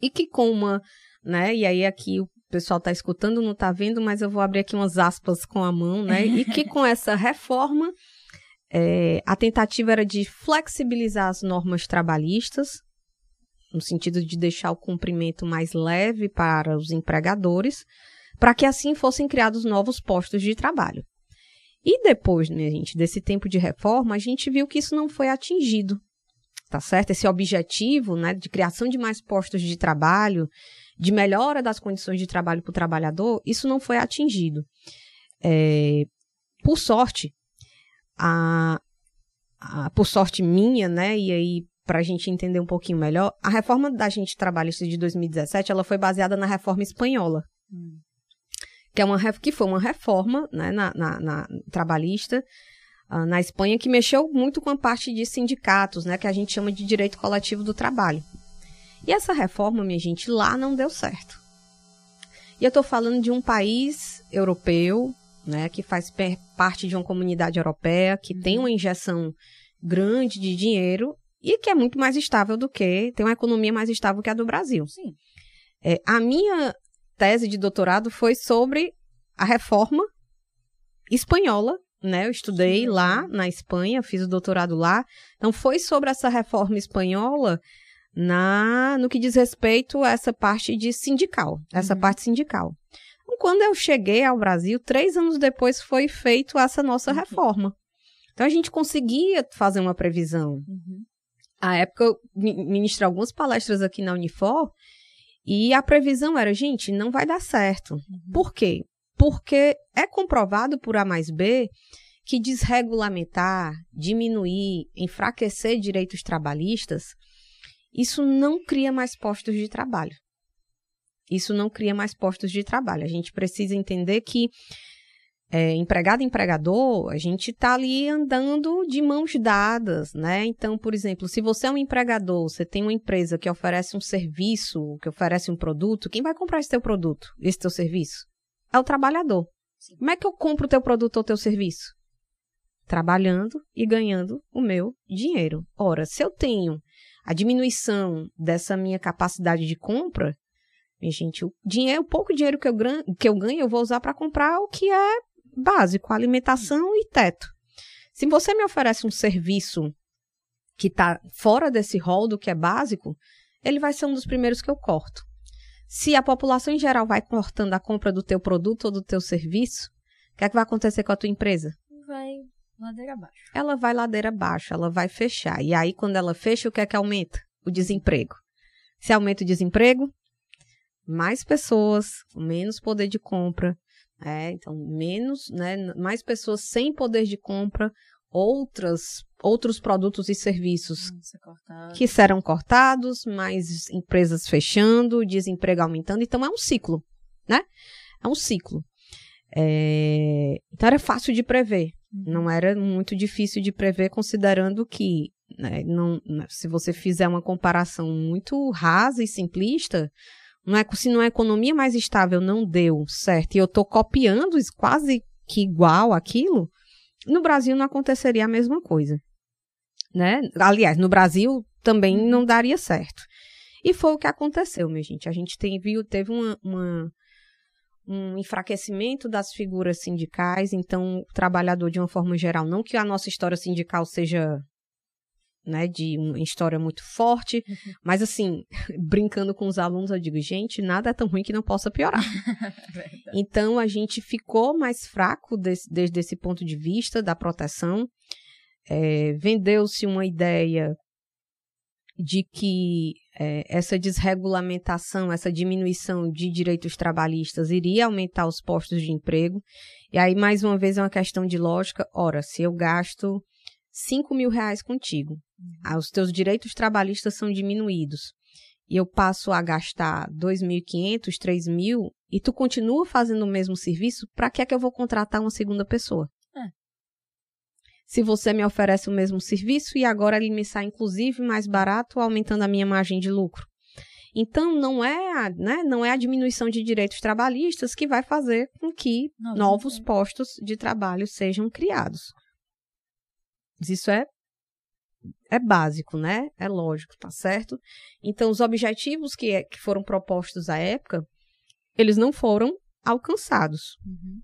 Speaker 4: E que com uma, né, e aí aqui o pessoal está escutando, não está vendo, mas eu vou abrir aqui umas aspas com a mão, né, e que com essa reforma é, a tentativa era de flexibilizar as normas trabalhistas, no sentido de deixar o cumprimento mais leve para os empregadores, para que assim fossem criados novos postos de trabalho. E depois, né, gente, desse tempo de reforma, a gente viu que isso não foi atingido, tá certo? Esse objetivo, né, de criação de mais postos de trabalho, de melhora das condições de trabalho para o trabalhador, isso não foi atingido. É, por sorte, a, a, por sorte minha, né, e aí para a gente entender um pouquinho melhor, a reforma da gente trabalhista de 2017, ela foi baseada na reforma espanhola. Hum. Que, é uma, que foi uma reforma né, na, na, na trabalhista uh, na Espanha que mexeu muito com a parte de sindicatos, né, que a gente chama de direito coletivo do trabalho. E essa reforma, minha gente, lá não deu certo. E eu estou falando de um país europeu, né, que faz parte de uma comunidade europeia, que uhum. tem uma injeção grande de dinheiro e que é muito mais estável do que, tem uma economia mais estável que a do Brasil.
Speaker 2: Sim.
Speaker 4: É, a minha tese de doutorado foi sobre a reforma espanhola, né? Eu estudei Sim. lá na Espanha, fiz o doutorado lá. Então foi sobre essa reforma espanhola na no que diz respeito a essa parte de sindical, essa uhum. parte sindical. Então, quando eu cheguei ao Brasil, três anos depois foi feito essa nossa uhum. reforma. Então a gente conseguia fazer uma previsão. Uhum à época, eu ministrei algumas palestras aqui na Unifor e a previsão era, gente, não vai dar certo. Uhum. Por quê? Porque é comprovado por A mais B que desregulamentar, diminuir, enfraquecer direitos trabalhistas, isso não cria mais postos de trabalho. Isso não cria mais postos de trabalho. A gente precisa entender que é, empregado empregador, a gente está ali andando de mãos dadas, né? Então, por exemplo, se você é um empregador, você tem uma empresa que oferece um serviço, que oferece um produto, quem vai comprar esse teu produto, esse teu serviço? É o trabalhador. Sim. Como é que eu compro o teu produto ou teu serviço? Trabalhando e ganhando o meu dinheiro. Ora, se eu tenho a diminuição dessa minha capacidade de compra, minha gente, o dinheiro, o pouco dinheiro que eu, que eu ganho, eu vou usar para comprar o que é básico, alimentação e teto. Se você me oferece um serviço que está fora desse rol do que é básico, ele vai ser um dos primeiros que eu corto. Se a população em geral vai cortando a compra do teu produto ou do teu serviço, o que é que vai acontecer com a tua empresa?
Speaker 2: Vai ladeira abaixo.
Speaker 4: Ela vai ladeira abaixo, ela vai fechar. E aí, quando ela fecha, o que é que aumenta? O desemprego. Se aumenta o desemprego, mais pessoas, menos poder de compra, é, então, menos, né, mais pessoas sem poder de compra, outras, outros produtos e serviços que serão cortados, mais empresas fechando, desemprego aumentando. Então, é um ciclo, né? É um ciclo. É, então, era fácil de prever. Uhum. Não era muito difícil de prever, considerando que, né, não, né, se você fizer uma comparação muito rasa e simplista, não é, se não é economia mais estável não deu certo e eu estou copiando quase que igual aquilo, no Brasil não aconteceria a mesma coisa. Né? Aliás, no Brasil também uhum. não daria certo. E foi o que aconteceu, minha gente. A gente tem, viu, teve uma, uma, um enfraquecimento das figuras sindicais, então o trabalhador, de uma forma geral, não que a nossa história sindical seja né, de uma história muito forte, uhum. mas assim, brincando com os alunos, eu digo, gente, nada é tão ruim que não possa piorar. então a gente ficou mais fraco desse, desde esse ponto de vista da proteção. É, Vendeu-se uma ideia de que é, essa desregulamentação, essa diminuição de direitos trabalhistas iria aumentar os postos de emprego. E aí, mais uma vez, é uma questão de lógica. Ora, se eu gasto 5 mil reais contigo. Os teus direitos trabalhistas são diminuídos, e eu passo a gastar 2.500, 3.000, e tu continua fazendo o mesmo serviço, para que é que eu vou contratar uma segunda pessoa? É. Se você me oferece o mesmo serviço e agora ele me sai inclusive mais barato, aumentando a minha margem de lucro. Então não é, a, né, não é a diminuição de direitos trabalhistas que vai fazer com que não, novos postos de trabalho sejam criados. Isso é é básico, né? É lógico, tá certo? Então, os objetivos que, é, que foram propostos à época, eles não foram alcançados. Uhum.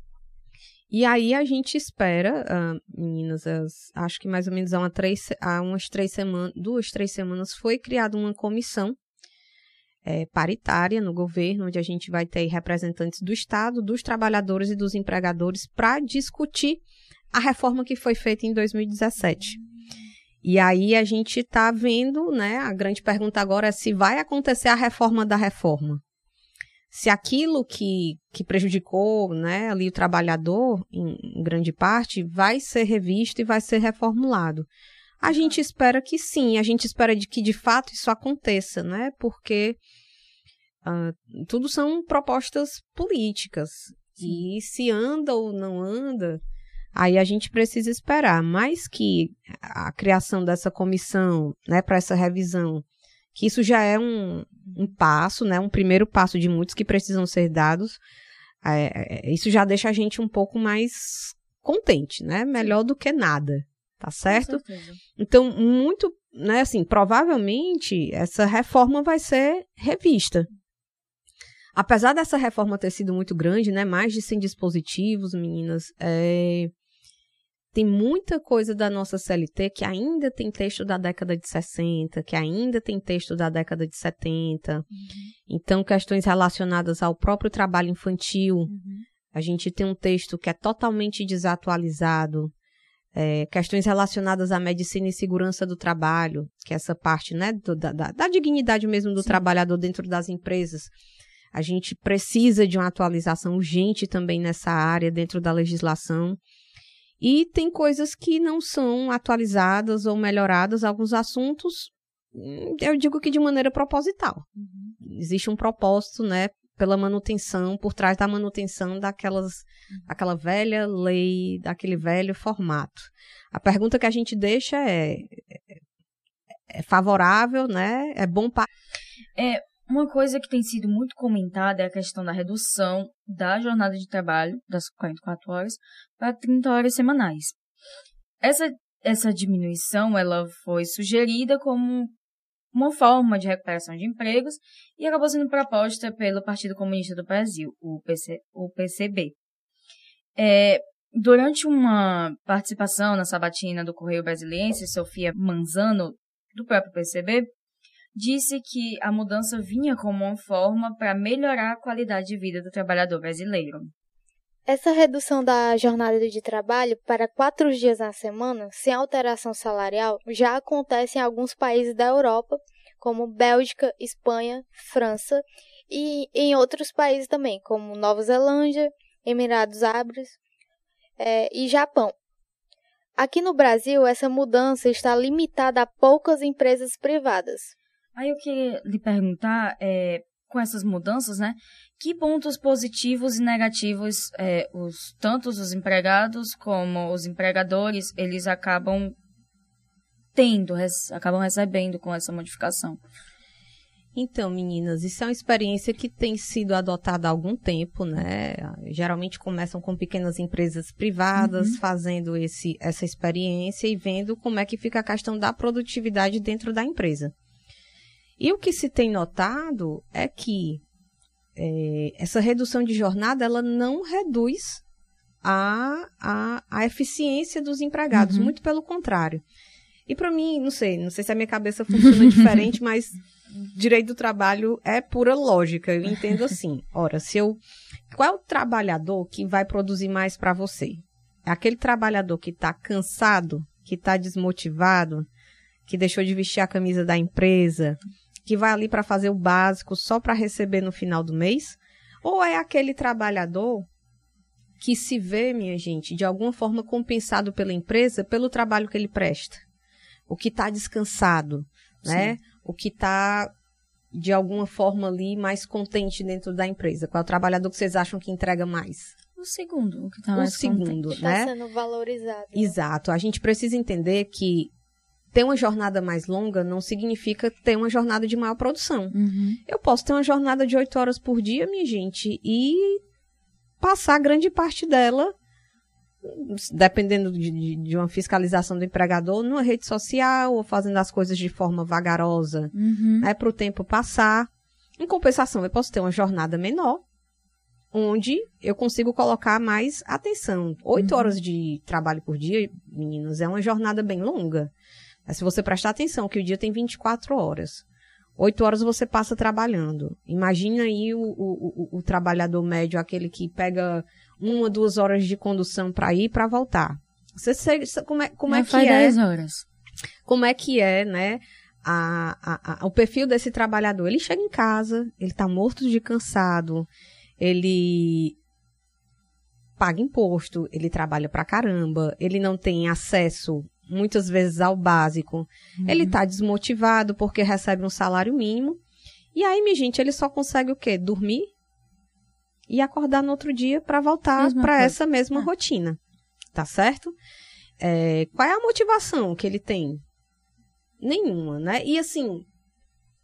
Speaker 4: E aí a gente espera, uh, meninas, as, acho que mais ou menos há, uma três, há umas três semanas, duas, três semanas, foi criada uma comissão é, paritária no governo, onde a gente vai ter representantes do Estado, dos trabalhadores e dos empregadores para discutir a reforma que foi feita em 2017. E aí a gente está vendo, né? A grande pergunta agora é se vai acontecer a reforma da reforma. Se aquilo que, que prejudicou né, ali o trabalhador, em, em grande parte, vai ser revisto e vai ser reformulado. A gente espera que sim, a gente espera de que de fato isso aconteça, né? Porque uh, tudo são propostas políticas. E se anda ou não anda, Aí a gente precisa esperar, mais que a criação dessa comissão, né, para essa revisão, que isso já é um, um passo, né, um primeiro passo de muitos que precisam ser dados. É, é isso já deixa a gente um pouco mais contente, né? Melhor do que nada, tá certo? Então, muito, né, assim, provavelmente essa reforma vai ser revista. Apesar dessa reforma ter sido muito grande, né, mais de 100 dispositivos, meninas, é, tem muita coisa da nossa CLT que ainda tem texto da década de 60, que ainda tem texto da década de 70. Uhum. Então, questões relacionadas ao próprio trabalho infantil. Uhum. A gente tem um texto que é totalmente desatualizado. É, questões relacionadas à medicina e segurança do trabalho, que é essa parte né, do, da, da, dignidade mesmo do Sim. trabalhador dentro das empresas. A gente precisa de uma atualização urgente também nessa área, dentro da legislação. E tem coisas que não são atualizadas ou melhoradas, alguns assuntos, hum, eu digo que de maneira proposital. Uhum. Existe um propósito, né, pela manutenção, por trás da manutenção daquelas, uhum. daquela velha lei, daquele velho formato. A pergunta que a gente deixa é, é, é favorável, né? É bom para...
Speaker 2: É, uma coisa que tem sido muito comentada é a questão da redução da jornada de trabalho, das 44 horas, para 30 horas semanais. Essa, essa diminuição ela foi sugerida como uma forma de recuperação de empregos e acabou sendo proposta pelo Partido Comunista do Brasil, o, PC, o PCB. É, durante uma participação na sabatina do Correio Brasiliense, Sofia Manzano, do próprio PCB, disse que a mudança vinha como uma forma para melhorar a qualidade de vida do trabalhador brasileiro.
Speaker 3: Essa redução da jornada de trabalho para quatro dias na semana, sem alteração salarial, já acontece em alguns países da Europa, como Bélgica, Espanha, França, e em outros países também, como Nova Zelândia, Emirados Árabes é, e Japão. Aqui no Brasil, essa mudança está limitada a poucas empresas privadas.
Speaker 2: Aí eu queria lhe perguntar, é, com essas mudanças, né? Que pontos positivos e negativos, é, os, tanto os empregados como os empregadores, eles acabam tendo, res, acabam recebendo com essa modificação?
Speaker 4: Então, meninas, isso é uma experiência que tem sido adotada há algum tempo, né? Geralmente começam com pequenas empresas privadas uhum. fazendo esse, essa experiência e vendo como é que fica a questão da produtividade dentro da empresa. E o que se tem notado é que é, essa redução de jornada ela não reduz a, a, a eficiência dos empregados, uhum. muito pelo contrário. E para mim, não sei, não sei se a minha cabeça funciona diferente, mas direito do trabalho é pura lógica. Eu entendo assim. Ora, se eu. Qual é o trabalhador que vai produzir mais para você? É aquele trabalhador que está cansado, que está desmotivado, que deixou de vestir a camisa da empresa, que vai ali para fazer o básico só para receber no final do mês? Ou é aquele trabalhador que se vê, minha gente, de alguma forma compensado pela empresa pelo trabalho que ele presta? O que está descansado, né? O que está de alguma forma ali mais contente dentro da empresa? Qual é o trabalhador que vocês acham que entrega mais?
Speaker 2: O segundo, o que tá
Speaker 4: o
Speaker 2: mais
Speaker 4: segundo,
Speaker 2: contente.
Speaker 4: né?
Speaker 3: Está sendo valorizado. né?
Speaker 4: Exato. A gente precisa entender que ter uma jornada mais longa não significa ter uma jornada de maior produção.
Speaker 2: Uhum.
Speaker 4: Eu posso ter uma jornada de oito horas por dia, minha gente, e passar grande parte dela, dependendo de, de- uma fiscalização do empregador, numa rede social ou fazendo as coisas de forma vagarosa,
Speaker 2: Uhum.
Speaker 4: né, para o tempo passar. Em compensação, eu posso ter uma jornada menor, onde eu consigo colocar mais atenção. Oito
Speaker 2: Uhum.
Speaker 4: horas de trabalho por dia, meninos, é uma jornada bem longa. Mas se você prestar atenção que o dia tem 24 horas, oito horas você passa trabalhando. Imagina aí o, o, o, o trabalhador médio, aquele que pega uma, duas horas de condução para ir e para voltar. Você, sei- como é, como é que
Speaker 2: faz
Speaker 4: é?
Speaker 2: 10 horas.
Speaker 4: como é que é, né, a, a- a- o perfil desse trabalhador. Ele chega em casa, ele tá morto de cansado, ele paga imposto, ele trabalha pra caramba, ele não tem acesso muitas vezes ao básico, ele tá desmotivado porque recebe um salário mínimo. E aí, minha gente, ele só consegue o quê? Dormir e acordar no outro dia para voltar para essa mesma
Speaker 2: Ah.
Speaker 4: rotina. Tá certo? É, qual é a motivação que ele tem? Nenhuma, né? E assim,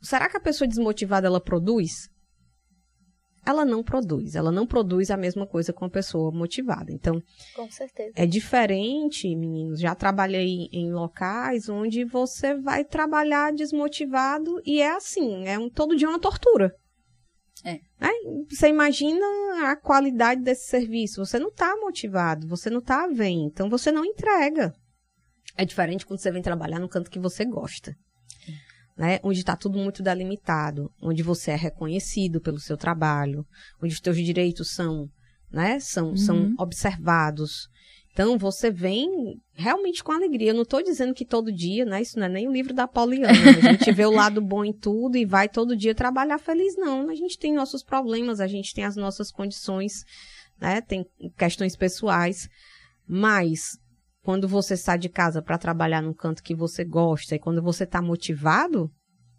Speaker 4: será que a pessoa desmotivada ela produz? Ela não produz, ela não produz a mesma coisa com a pessoa motivada. Então,
Speaker 3: Com certeza.
Speaker 4: é diferente, meninos. Já trabalhei em locais onde você vai trabalhar desmotivado e é assim, é um, todo dia uma tortura.
Speaker 2: É.
Speaker 4: Né? Você imagina a qualidade desse serviço. Você não está motivado, você não está bem, então você não entrega. É diferente quando você vem trabalhar no canto que você gosta. Né? Onde está tudo muito delimitado, onde você é reconhecido pelo seu trabalho, onde os teus direitos são, né, são, são
Speaker 2: Uhum.
Speaker 4: observados. Então, você vem realmente com alegria. Eu não estou dizendo que todo dia, né? Isso não é nem o livro da Poliana. A gente vê o lado bom em tudo e vai todo dia trabalhar feliz, não. A gente tem nossos problemas, a gente tem as nossas condições, né? Tem questões pessoais. Mas, quando você sai de casa para trabalhar num canto que você gosta e quando você está motivado,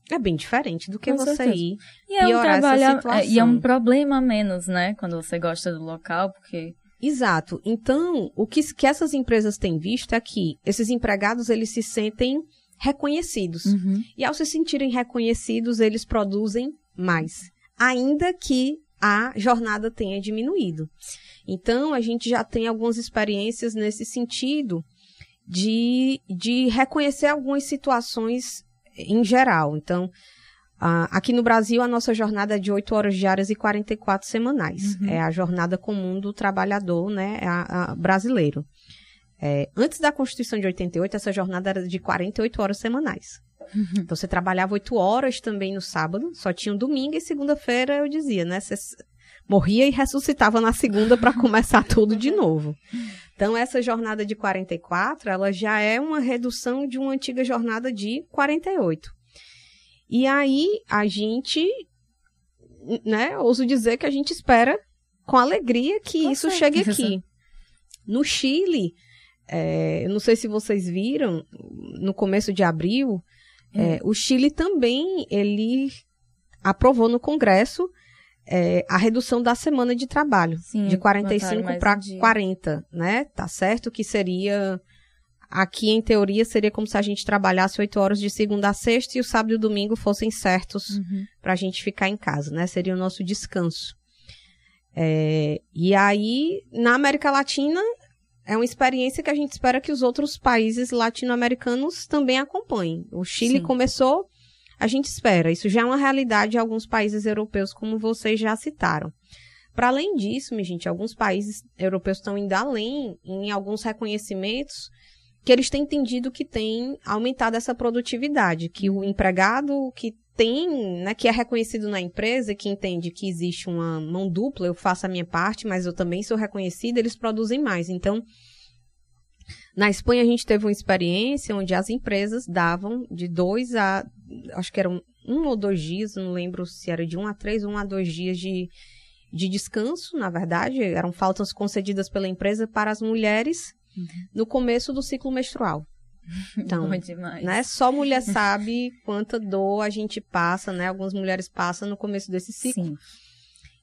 Speaker 4: é bem diferente do que
Speaker 2: Com
Speaker 4: você
Speaker 2: certeza.
Speaker 4: ir
Speaker 2: E é um
Speaker 4: piorar essa
Speaker 2: trabalho, é,
Speaker 4: situação.
Speaker 2: e é um problema a menos, né? Quando você gosta do local, porque
Speaker 4: Exato. Então, o que, que essas empresas têm visto é que esses empregados, eles se sentem reconhecidos.
Speaker 2: Uhum.
Speaker 4: E ao se sentirem reconhecidos, eles produzem mais. Ainda que a jornada tenha diminuído. Então, a gente já tem algumas experiências nesse sentido de, de reconhecer algumas situações em geral. Então, ah, aqui no Brasil, a nossa jornada é de 8 horas diárias e 44 semanais.
Speaker 2: Uhum.
Speaker 4: É a jornada comum do trabalhador né, a- a- brasileiro. É, antes da Constituição de 88, essa jornada era de 48 horas semanais. Então, você trabalhava 8 horas também no sábado, só tinha um domingo e segunda-feira, eu dizia, né? Você morria e ressuscitava na segunda para começar tudo de novo. Então, essa jornada de 44, ela já é uma redução de uma antiga jornada de 48. E aí, a gente, né, ouso dizer que a gente espera com alegria que
Speaker 2: Com
Speaker 4: isso chegue
Speaker 2: certeza.
Speaker 4: aqui. No Chile, é, eu não sei se vocês viram, no começo de abril, é, o Chile também, ele aprovou no Congresso é, a redução da semana de trabalho
Speaker 2: Sim,
Speaker 4: de
Speaker 2: botaram
Speaker 4: 45
Speaker 2: mais
Speaker 4: para
Speaker 2: um dia.
Speaker 4: 40, né? Tá certo que seria aqui em teoria seria como se a gente trabalhasse 8 horas de segunda a sexta e o sábado e o domingo fossem certos
Speaker 2: Uhum.
Speaker 4: para a gente ficar em casa, né? Seria o nosso descanso. É, e aí, na América Latina, é uma experiência que a gente espera que os outros países latino-americanos também acompanhem. O Chile
Speaker 2: Sim.
Speaker 4: começou, a gente espera. Isso já é uma realidade em alguns países europeus, como vocês já citaram. Para além disso, minha gente, alguns países europeus estão indo além em alguns reconhecimentos que eles têm entendido que tem aumentado essa produtividade, que o empregado que tem, né, que é reconhecido na empresa, que entende que existe uma mão dupla, eu faço a minha parte, mas eu também sou reconhecido, eles produzem mais. Então, Na Espanha, a gente teve uma experiência onde as empresas davam de dois a. Acho que eram um ou dois dias, não lembro se era de um a três, um a dois dias de, de descanso, na verdade. Eram faltas concedidas pela empresa para as mulheres uhum. no começo do ciclo menstrual. Então, né, só mulher sabe quanta dor a gente passa, né? Algumas mulheres passam no começo desse ciclo. Sim.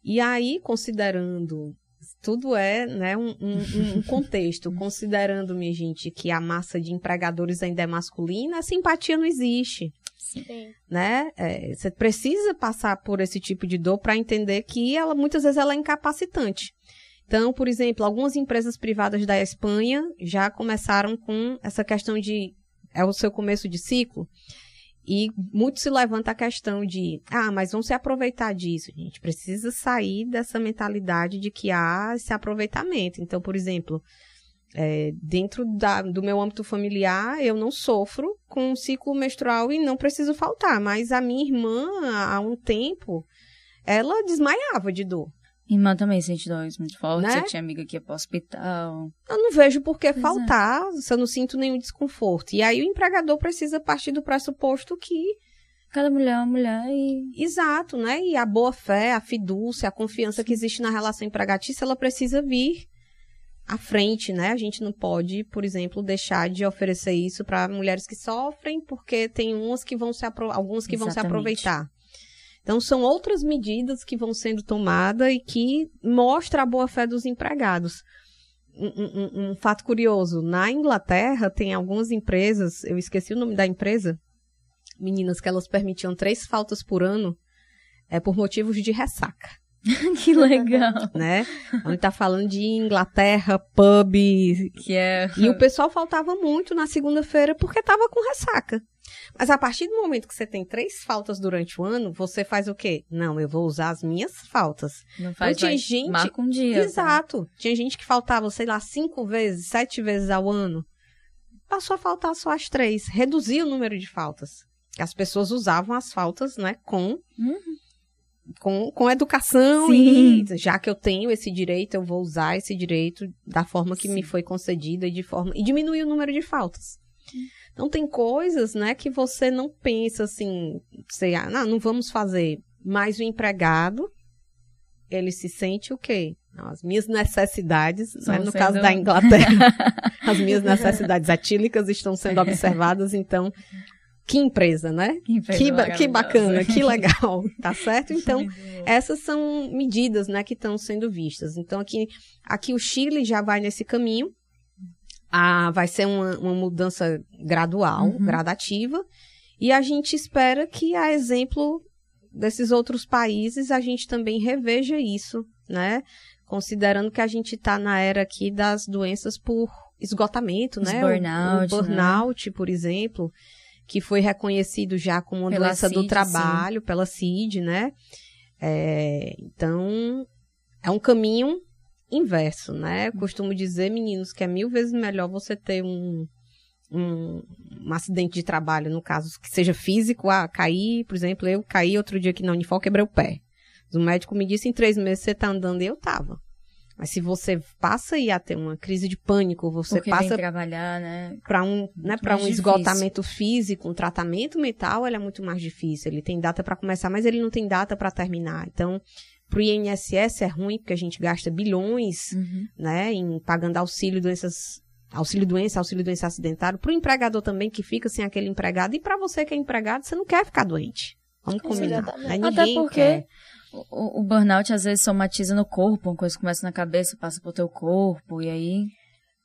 Speaker 4: E aí, considerando tudo é né, um, um, um contexto, considerando, minha gente, que a massa de empregadores ainda é masculina, a simpatia não existe. Sim. Né? É, você precisa passar por esse tipo de dor para entender que ela muitas vezes ela é incapacitante. Então, por exemplo, algumas empresas privadas da Espanha já começaram com essa questão de é o seu começo de ciclo. E muito se levanta a questão de, ah, mas vamos se aproveitar disso. A gente precisa sair dessa mentalidade de que há esse aproveitamento. Então, por exemplo, é, dentro da, do meu âmbito familiar, eu não sofro com um ciclo menstrual e não preciso faltar. Mas a minha irmã, há um tempo, ela desmaiava de dor.
Speaker 2: Irmã também sente dores muito fortes. Né? Eu tinha amiga que ia para o hospital.
Speaker 4: Eu não vejo por que pois é. faltar é. se eu não sinto nenhum desconforto. E aí o empregador precisa partir do pressuposto que.
Speaker 2: Cada mulher é uma mulher e.
Speaker 4: Exato, né? E a boa fé, a fidúcia, a confiança que existe na relação empregatícia, ela precisa vir à frente, né? A gente não pode, por exemplo, deixar de oferecer isso para mulheres que sofrem, porque tem umas que vão se apro... algumas que Exatamente. vão se aproveitar. Então, são outras medidas que vão sendo tomadas e que mostra a boa-fé dos empregados. Um, um, um, fato curioso, na Inglaterra tem algumas empresas, eu esqueci o nome da empresa, meninas, que elas permitiam três faltas por ano é, por motivos de ressaca.
Speaker 2: que legal.
Speaker 4: Né? Gente tá falando de Inglaterra, pub.
Speaker 2: Que é...
Speaker 4: E o pessoal faltava muito na segunda-feira porque tava com ressaca. Mas a partir do momento que você tem três faltas durante o ano, você faz o quê? Não, eu vou usar as minhas faltas.
Speaker 2: Não faz então, tinha gente... marca um dia. Tá?
Speaker 4: Exato. Tá? Tinha gente que faltava, sei lá, cinco vezes, sete vezes ao ano. Passou a faltar só as três. Reduziu o número de faltas. As pessoas usavam as faltas, né, com... Uhum com, com educação Sim. e já que eu tenho esse direito, eu vou usar esse direito da forma que Sim. me foi concedida e de forma e diminuir o número de faltas. Então tem coisas, né, que você não pensa assim, sei, ah, não, não vamos fazer, mas o empregado ele se sente o quê? As minhas necessidades, né, no caso da Inglaterra, as minhas necessidades atílicas estão sendo observadas, então que empresa, né? Que, empresa que, que, bacana, que legal, tá certo? Então, essas são medidas, né, que estão sendo vistas. Então, aqui, aqui o Chile já vai nesse caminho. Ah, vai ser uma, uma mudança gradual, uhum. gradativa. E a gente espera que, a exemplo desses outros países, a gente também reveja isso, né? Considerando que a gente está na era aqui das doenças por esgotamento, Os né?
Speaker 2: Burnout,
Speaker 4: o, o burnout, né? por exemplo que foi reconhecido já como uma pela doença CID, do trabalho sim. pela CID, né? É, então, é um caminho inverso, né? Eu costumo dizer, meninos, que é mil vezes melhor você ter um, um, um, acidente de trabalho, no caso que seja físico, ah, cair, por exemplo, eu caí outro dia aqui na Unifor, quebrei o pé. O médico me disse, em três meses você tá andando, e eu tava. Mas se você passa a ter uma crise de pânico, você
Speaker 2: Porque
Speaker 4: passa
Speaker 2: trabalhar, né?
Speaker 4: Para um, né, para um esgotamento físico, um tratamento mental, ele é muito mais difícil. Ele tem data para começar, mas ele não tem data para terminar. Então, para o INSS é ruim porque a gente gasta bilhões, uhum. né, em pagando auxílio doenças auxílio doença, auxílio doença acidentário, para o empregador também que fica sem aquele empregado e para você que é empregado, você não quer ficar doente. Vamos combinar. Né?
Speaker 2: Até porque quer. O, o, burnout às vezes somatiza no corpo, uma coisa começa na cabeça, passa pro teu corpo, e aí.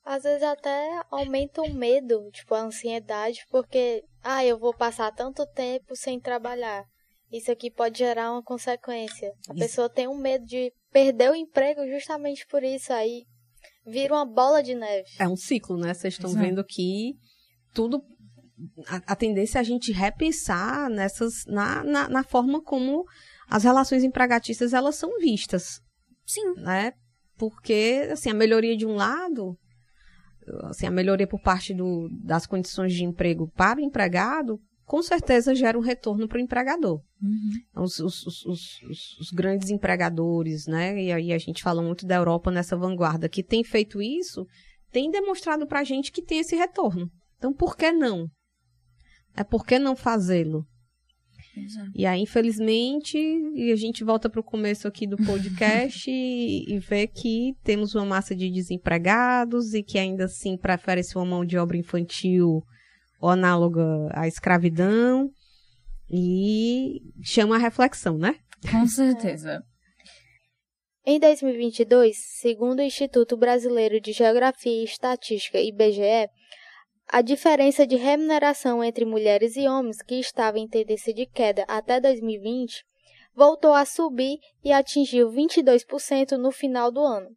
Speaker 3: Às vezes até aumenta o medo, tipo, a ansiedade, porque, ah, eu vou passar tanto tempo sem trabalhar. Isso aqui pode gerar uma consequência. A isso. pessoa tem um medo de perder o emprego justamente por isso. Aí vira uma bola de neve.
Speaker 4: É um ciclo, né? Vocês estão vendo que tudo. A, a, tendência é a gente repensar nessas. na, na, na forma como as relações empregatícias elas são vistas.
Speaker 2: Sim.
Speaker 4: Né? Porque, assim, a melhoria de um lado, assim, a melhoria por parte do, das condições de emprego para o empregado, com certeza gera um retorno para o empregador. Uhum. Então, os, os, os, os, grandes empregadores, né? E aí a gente fala muito da Europa nessa vanguarda, que tem feito isso, tem demonstrado para a gente que tem esse retorno. Então, por que não? É por que não fazê-lo?
Speaker 2: Exato.
Speaker 4: E aí, infelizmente, e a gente volta para o começo aqui do podcast e, e vê que temos uma massa de desempregados e que ainda assim prefere-se uma mão de obra infantil ou análoga à escravidão e chama a reflexão, né?
Speaker 2: Com certeza.
Speaker 3: Em 2022, segundo o Instituto Brasileiro de Geografia e Estatística, IBGE, a diferença de remuneração entre mulheres e homens, que estava em tendência de queda até 2020, voltou a subir e atingiu 22% no final do ano.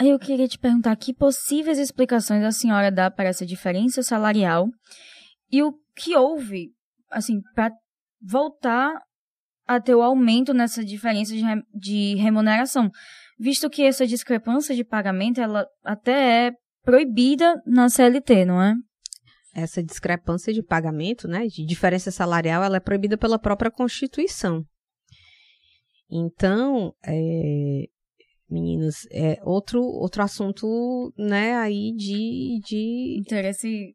Speaker 2: Eu queria te perguntar que possíveis explicações a senhora dá para essa diferença salarial e o que houve, assim, para voltar a ter o aumento nessa diferença de, re- de remuneração, visto que essa discrepância de pagamento ela até é proibida na CLT, não é?
Speaker 4: Essa discrepância de pagamento, né, de diferença salarial, ela é proibida pela própria Constituição. Então, é, meninas, é outro, outro assunto, né, aí de, de
Speaker 2: Interesse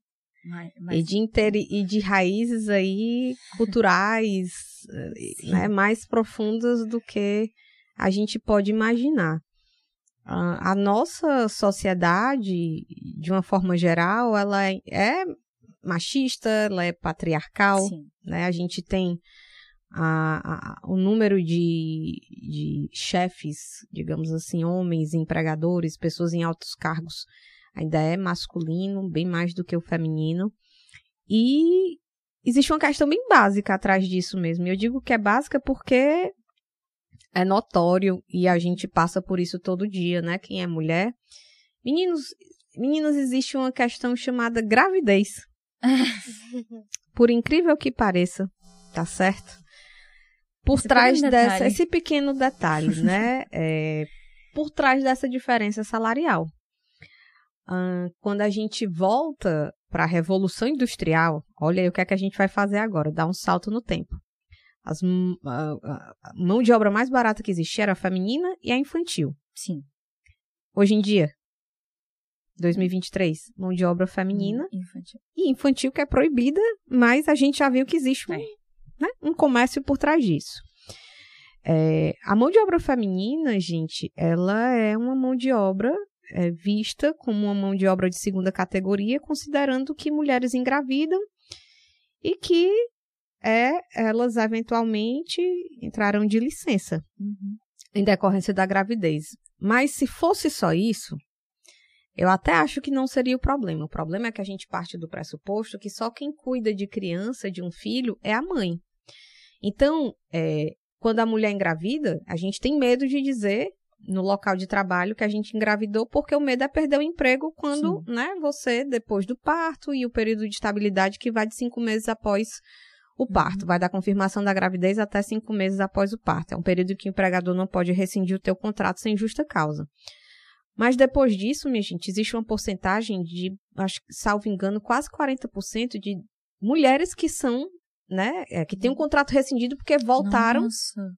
Speaker 4: e de, interi- e de raízes aí culturais eh, né, mais profundas do que a gente pode imaginar. A, a nossa sociedade, de uma forma geral, ela é, é machista, ela é patriarcal,
Speaker 2: Sim.
Speaker 4: né? A gente tem a, a- o número de, de chefes, digamos assim, homens, empregadores, pessoas em altos cargos, ainda é masculino, bem mais do que o feminino. E existe uma questão bem básica atrás disso mesmo. Eu digo que é básica porque é notório e a gente passa por isso todo dia, né? Quem é mulher. Meninos, meninas, existe uma questão chamada gravidez. Por incrível que pareça, tá certo? Por
Speaker 2: Esse
Speaker 4: trás
Speaker 2: pequeno
Speaker 4: dessa,
Speaker 2: detalhe.
Speaker 4: esse pequeno detalhe, né? É, por trás dessa diferença salarial. Ah, quando a gente volta para a Revolução Industrial, olha aí o que é que a gente vai fazer agora, dar um salto no tempo. As, a, a- a mão de obra mais barata que existia era a feminina e a infantil.
Speaker 2: Sim.
Speaker 4: Hoje em dia, 2023, mão de obra feminina
Speaker 2: Infantil.
Speaker 4: e infantil que é proibida, mas a gente já viu que existe um,
Speaker 2: É.
Speaker 4: né, um comércio por trás disso. É, a mão de obra feminina, gente, ela é uma mão de obra é, vista como uma mão de obra de segunda categoria, considerando que mulheres engravidam e que é, elas eventualmente entrarão de licença
Speaker 2: Uhum.
Speaker 4: em decorrência da gravidez. Mas se fosse só isso, eu até acho que não seria o problema. O problema é que a gente parte do pressuposto que só quem cuida de criança, de um filho, é a mãe. Então, é, quando a mulher engravida, a gente tem medo de dizer no local de trabalho que a gente engravidou, porque o medo é perder o emprego quando, né, você, depois do parto e o período de estabilidade que vai de cinco meses após o parto. Vai da confirmação da gravidez até cinco meses após o parto. É um período que o empregador não pode rescindir o teu contrato sem justa causa. Mas depois disso, minha gente, existe uma porcentagem de, acho salvo engano, quase 40% de mulheres que são, né, é, que têm um contrato rescindido porque voltaram
Speaker 2: Nossa.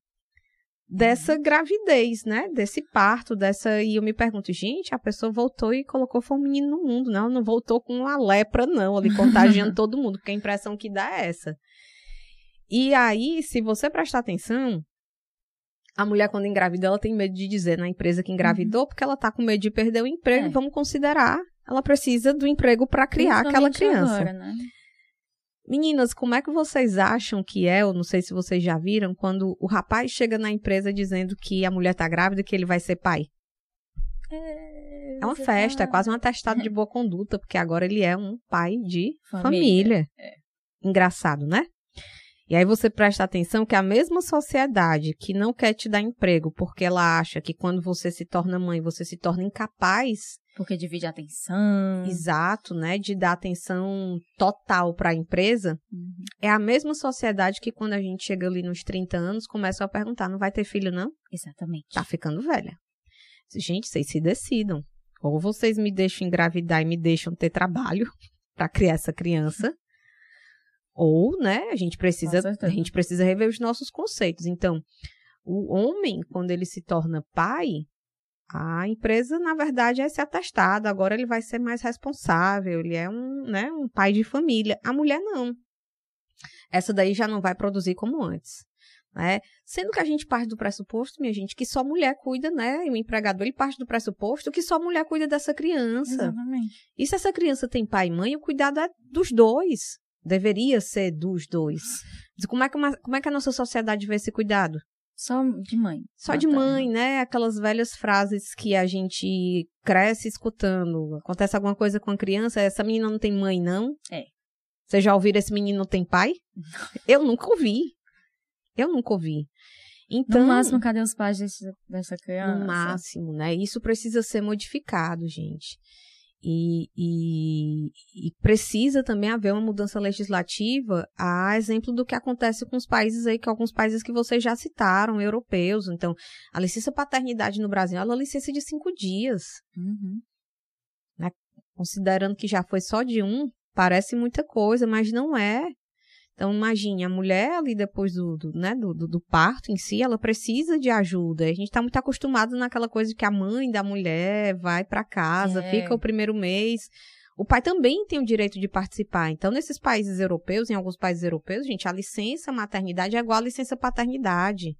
Speaker 4: dessa gravidez, né? Desse parto, dessa. E eu me pergunto, gente, a pessoa voltou e colocou foi um menino no mundo, não? Não voltou com uma lepra, não, ali contagiando todo mundo, porque a impressão que dá é essa. E aí, se você prestar atenção, a mulher, quando engravida, ela tem medo de dizer na empresa que engravidou, porque ela tá com medo de perder o emprego.
Speaker 2: É.
Speaker 4: Vamos considerar, ela precisa do emprego para criar aquela criança.
Speaker 2: Agora, né?
Speaker 4: Meninas, como é que vocês acham que é, eu não sei se vocês já viram, quando o rapaz chega na empresa dizendo que a mulher tá grávida e que ele vai ser pai? É uma
Speaker 2: você
Speaker 4: festa, é
Speaker 2: tá-
Speaker 4: quase um atestado de boa conduta, porque agora ele é um pai de
Speaker 2: Família.
Speaker 4: família. Engraçado, né? E aí você presta atenção que a mesma sociedade que não quer te dar emprego porque ela acha que quando você se torna mãe, você se torna incapaz
Speaker 2: Porque divide a atenção.
Speaker 4: exato, né, de dar atenção total para a empresa,
Speaker 2: Uhum.
Speaker 4: é a mesma sociedade que quando a gente chega ali nos 30 anos, começa a perguntar, não vai ter filho não?
Speaker 2: Exatamente.
Speaker 4: Tá ficando velha. Gente, vocês se decidam. Ou vocês me deixam engravidar e me deixam ter trabalho para criar essa criança, ou, né, a gente precisa, a gente precisa rever os nossos conceitos. Então, o homem, quando ele se torna pai, A empresa, na verdade, é esse atestado. Agora ele vai ser mais responsável, ele é um, né, um pai de família. A mulher não. Essa daí já não vai produzir como antes. Né? Sendo que a gente parte do pressuposto, minha gente, que só mulher cuida, né? E o empregador ele parte do pressuposto que só mulher cuida dessa criança.
Speaker 2: Exatamente.
Speaker 4: E se essa criança tem pai e mãe, o cuidado é dos dois. Deveria ser dos dois. Como é que, uma, como é que a nossa sociedade vê esse cuidado?
Speaker 2: Só de mãe.
Speaker 4: Só de mãe, né? Aquelas velhas frases que a gente cresce escutando. Acontece alguma coisa com a criança, essa menina não tem mãe, não?
Speaker 2: É.
Speaker 4: Vocês já ouviram esse menino não tem pai? Eu nunca ouvi. Eu nunca ouvi. Então,
Speaker 2: no máximo, cadê os pais dessa criança?
Speaker 4: No máximo, né? Isso precisa ser modificado, gente. E, e, e, precisa também haver uma mudança legislativa, a exemplo do que acontece com os países aí, que alguns países que vocês já citaram, europeus. Então, a licença paternidade no Brasil é uma licença de cinco dias.
Speaker 2: Uhum.
Speaker 4: Né? Considerando que já foi só de um, parece muita coisa, mas não é. Então, imagine, a mulher ali depois do, do né, do, do, do, parto em si, ela precisa de ajuda. A gente está muito acostumado naquela coisa de que a mãe da mulher vai para casa, é. fica o primeiro mês. O pai também tem o direito de participar. Então, nesses países europeus, em alguns países europeus, gente, a licença maternidade é igual à licença paternidade.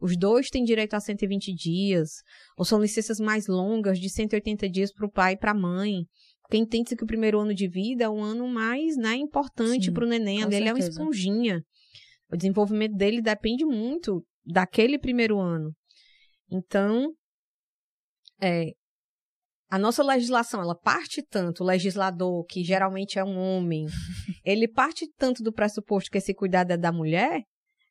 Speaker 4: Os dois têm direito a 120 dias, ou são licenças mais longas, de 180 dias para o pai e para a mãe. Porque entende-se que o primeiro ano de vida é um ano mais né, importante para o neném. Ele certeza. é uma esponjinha. O desenvolvimento dele depende muito daquele primeiro ano. Então, é, a nossa legislação, ela parte tanto, o legislador, que geralmente é um homem, ele parte tanto do pressuposto que esse cuidado é da mulher,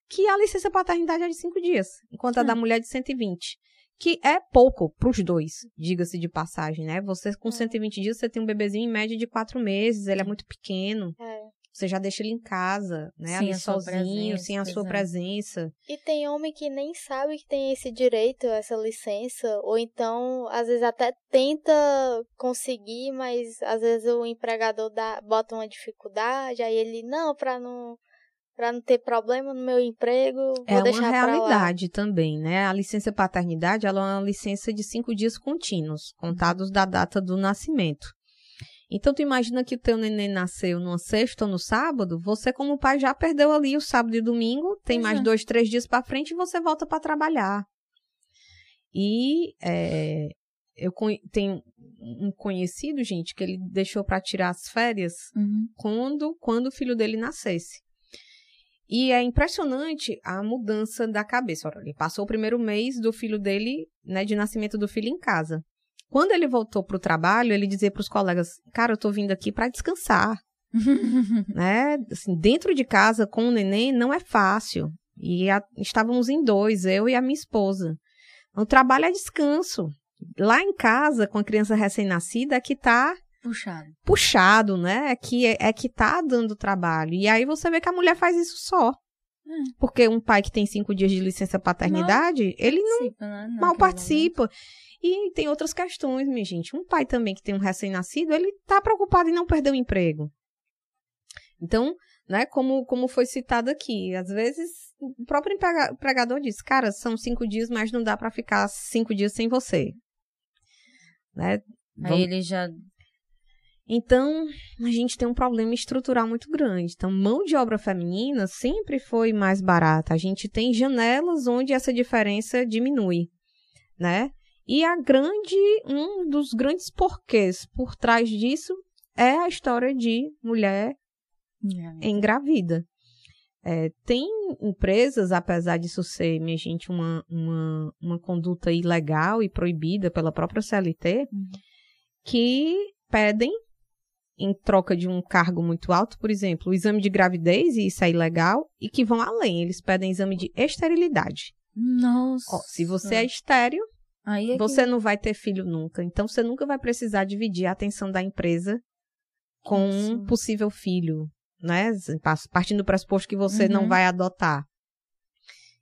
Speaker 4: que a licença paternidade é de cinco dias, enquanto a da mulher é de 120 que é pouco para os dois, diga-se de passagem, né? Você com 120 é. dias, você tem um bebezinho em média de quatro meses, ele é muito pequeno.
Speaker 3: É.
Speaker 4: Você já deixa ele em casa, né? Sem Ali sozinho, presença, sem a sua presença.
Speaker 3: E tem homem que nem sabe que tem esse direito, essa licença, ou então, às vezes até tenta conseguir, mas às vezes o empregador dá, bota uma dificuldade, aí ele, não, para não para não ter problema no meu emprego, vou
Speaker 4: é
Speaker 3: deixar
Speaker 4: uma realidade também, né? A licença paternidade ela é uma licença de cinco dias contínuos, contados da data do nascimento. Então, tu imagina que o teu neném nasceu numa sexta ou no sábado, você como pai já perdeu ali o sábado e domingo, tem mais é. dois, três dias para frente e você volta para trabalhar. E é, eu tenho um conhecido, gente, que ele deixou para tirar as férias
Speaker 2: uhum.
Speaker 4: quando, quando o filho dele nascesse. E é impressionante a mudança da cabeça. Ele passou o primeiro mês do filho dele, né, de nascimento do filho em casa. Quando ele voltou para o trabalho, ele dizia para os colegas: Cara, eu estou vindo aqui para descansar. né? Assim, dentro de casa, com o neném, não é fácil. E a, estávamos em dois, eu e a minha esposa. O trabalho é descanso. Lá em casa, com a criança recém-nascida, é que está
Speaker 2: Puxado.
Speaker 4: Puxado, né? É que, é, é, que tá dando trabalho. E aí você vê que a mulher faz isso só.
Speaker 2: Hum.
Speaker 4: Porque um pai que tem cinco dias de licença paternidade, mal ele não, né? não mal participa. E tem outras questões, minha gente. Um pai também que tem um recém-nascido, ele tá preocupado em não perder o emprego. Então, né, como, como foi citado aqui, às vezes o próprio empregador diz, cara, são cinco dias, mas não dá para ficar cinco dias sem você. Né?
Speaker 2: Aí ele já
Speaker 4: então, a gente tem um problema estrutural muito grande. Então, mão de obra feminina sempre foi mais barata. A gente tem janelas onde essa diferença diminui, né? E a grande, um dos grandes porquês por trás disso é a história de mulher
Speaker 2: é.
Speaker 4: engravida. É, tem empresas, apesar disso ser, minha gente, uma, uma, uma conduta ilegal e proibida pela própria CLT,
Speaker 2: uhum.
Speaker 4: que pedem em troca de um cargo muito alto, por exemplo, o exame de gravidez, e isso é ilegal, e que vão além, eles pedem exame de esterilidade.
Speaker 2: Nossa.
Speaker 4: Ó, se você é estéreo,
Speaker 2: é
Speaker 4: você
Speaker 2: que...
Speaker 4: não vai ter filho nunca. Então você nunca vai precisar dividir a atenção da empresa com um possível filho, né? Partindo do pressuposto que você uhum. não vai adotar.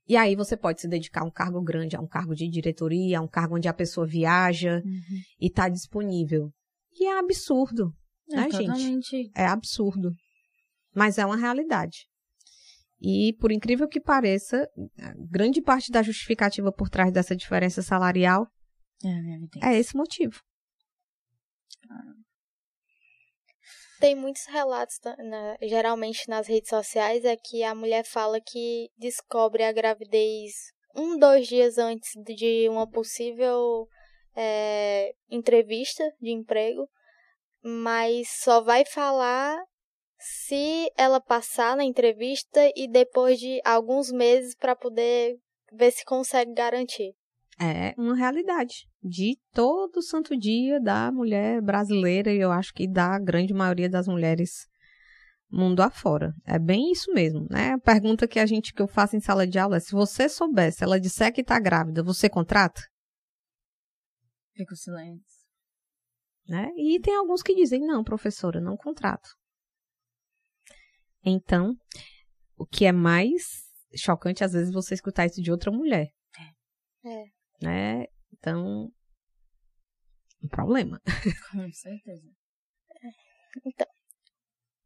Speaker 4: E aí você pode se dedicar a um cargo grande, a um cargo de diretoria, a um cargo onde a pessoa viaja
Speaker 2: uhum.
Speaker 4: e está disponível. E é absurdo.
Speaker 2: É,
Speaker 4: né, gente? É absurdo. Mas é uma realidade. E, por incrível que pareça, grande parte da justificativa por trás dessa diferença salarial
Speaker 2: É,
Speaker 4: é esse motivo.
Speaker 3: Tem muitos relatos, na, geralmente nas redes sociais, é que a mulher fala que descobre a gravidez um, dois dias antes de uma possível é, entrevista de emprego, mas só vai falar se ela passar na entrevista e depois de alguns meses para poder ver se consegue garantir.
Speaker 4: É uma realidade de todo santo dia da mulher brasileira e eu acho que da grande maioria das mulheres mundo afora. É bem isso mesmo, né? A pergunta que a gente que eu faço em sala de aula é: se você soubesse, ela disser que está grávida, você contrata?
Speaker 2: Fica o silêncio.
Speaker 4: Né? E tem alguns que dizem: não, professora, não contrato. Então, o que é mais chocante às vezes você escutar isso de outra mulher.
Speaker 3: É.
Speaker 4: Né? Então, um problema.
Speaker 2: Com certeza.
Speaker 3: Então,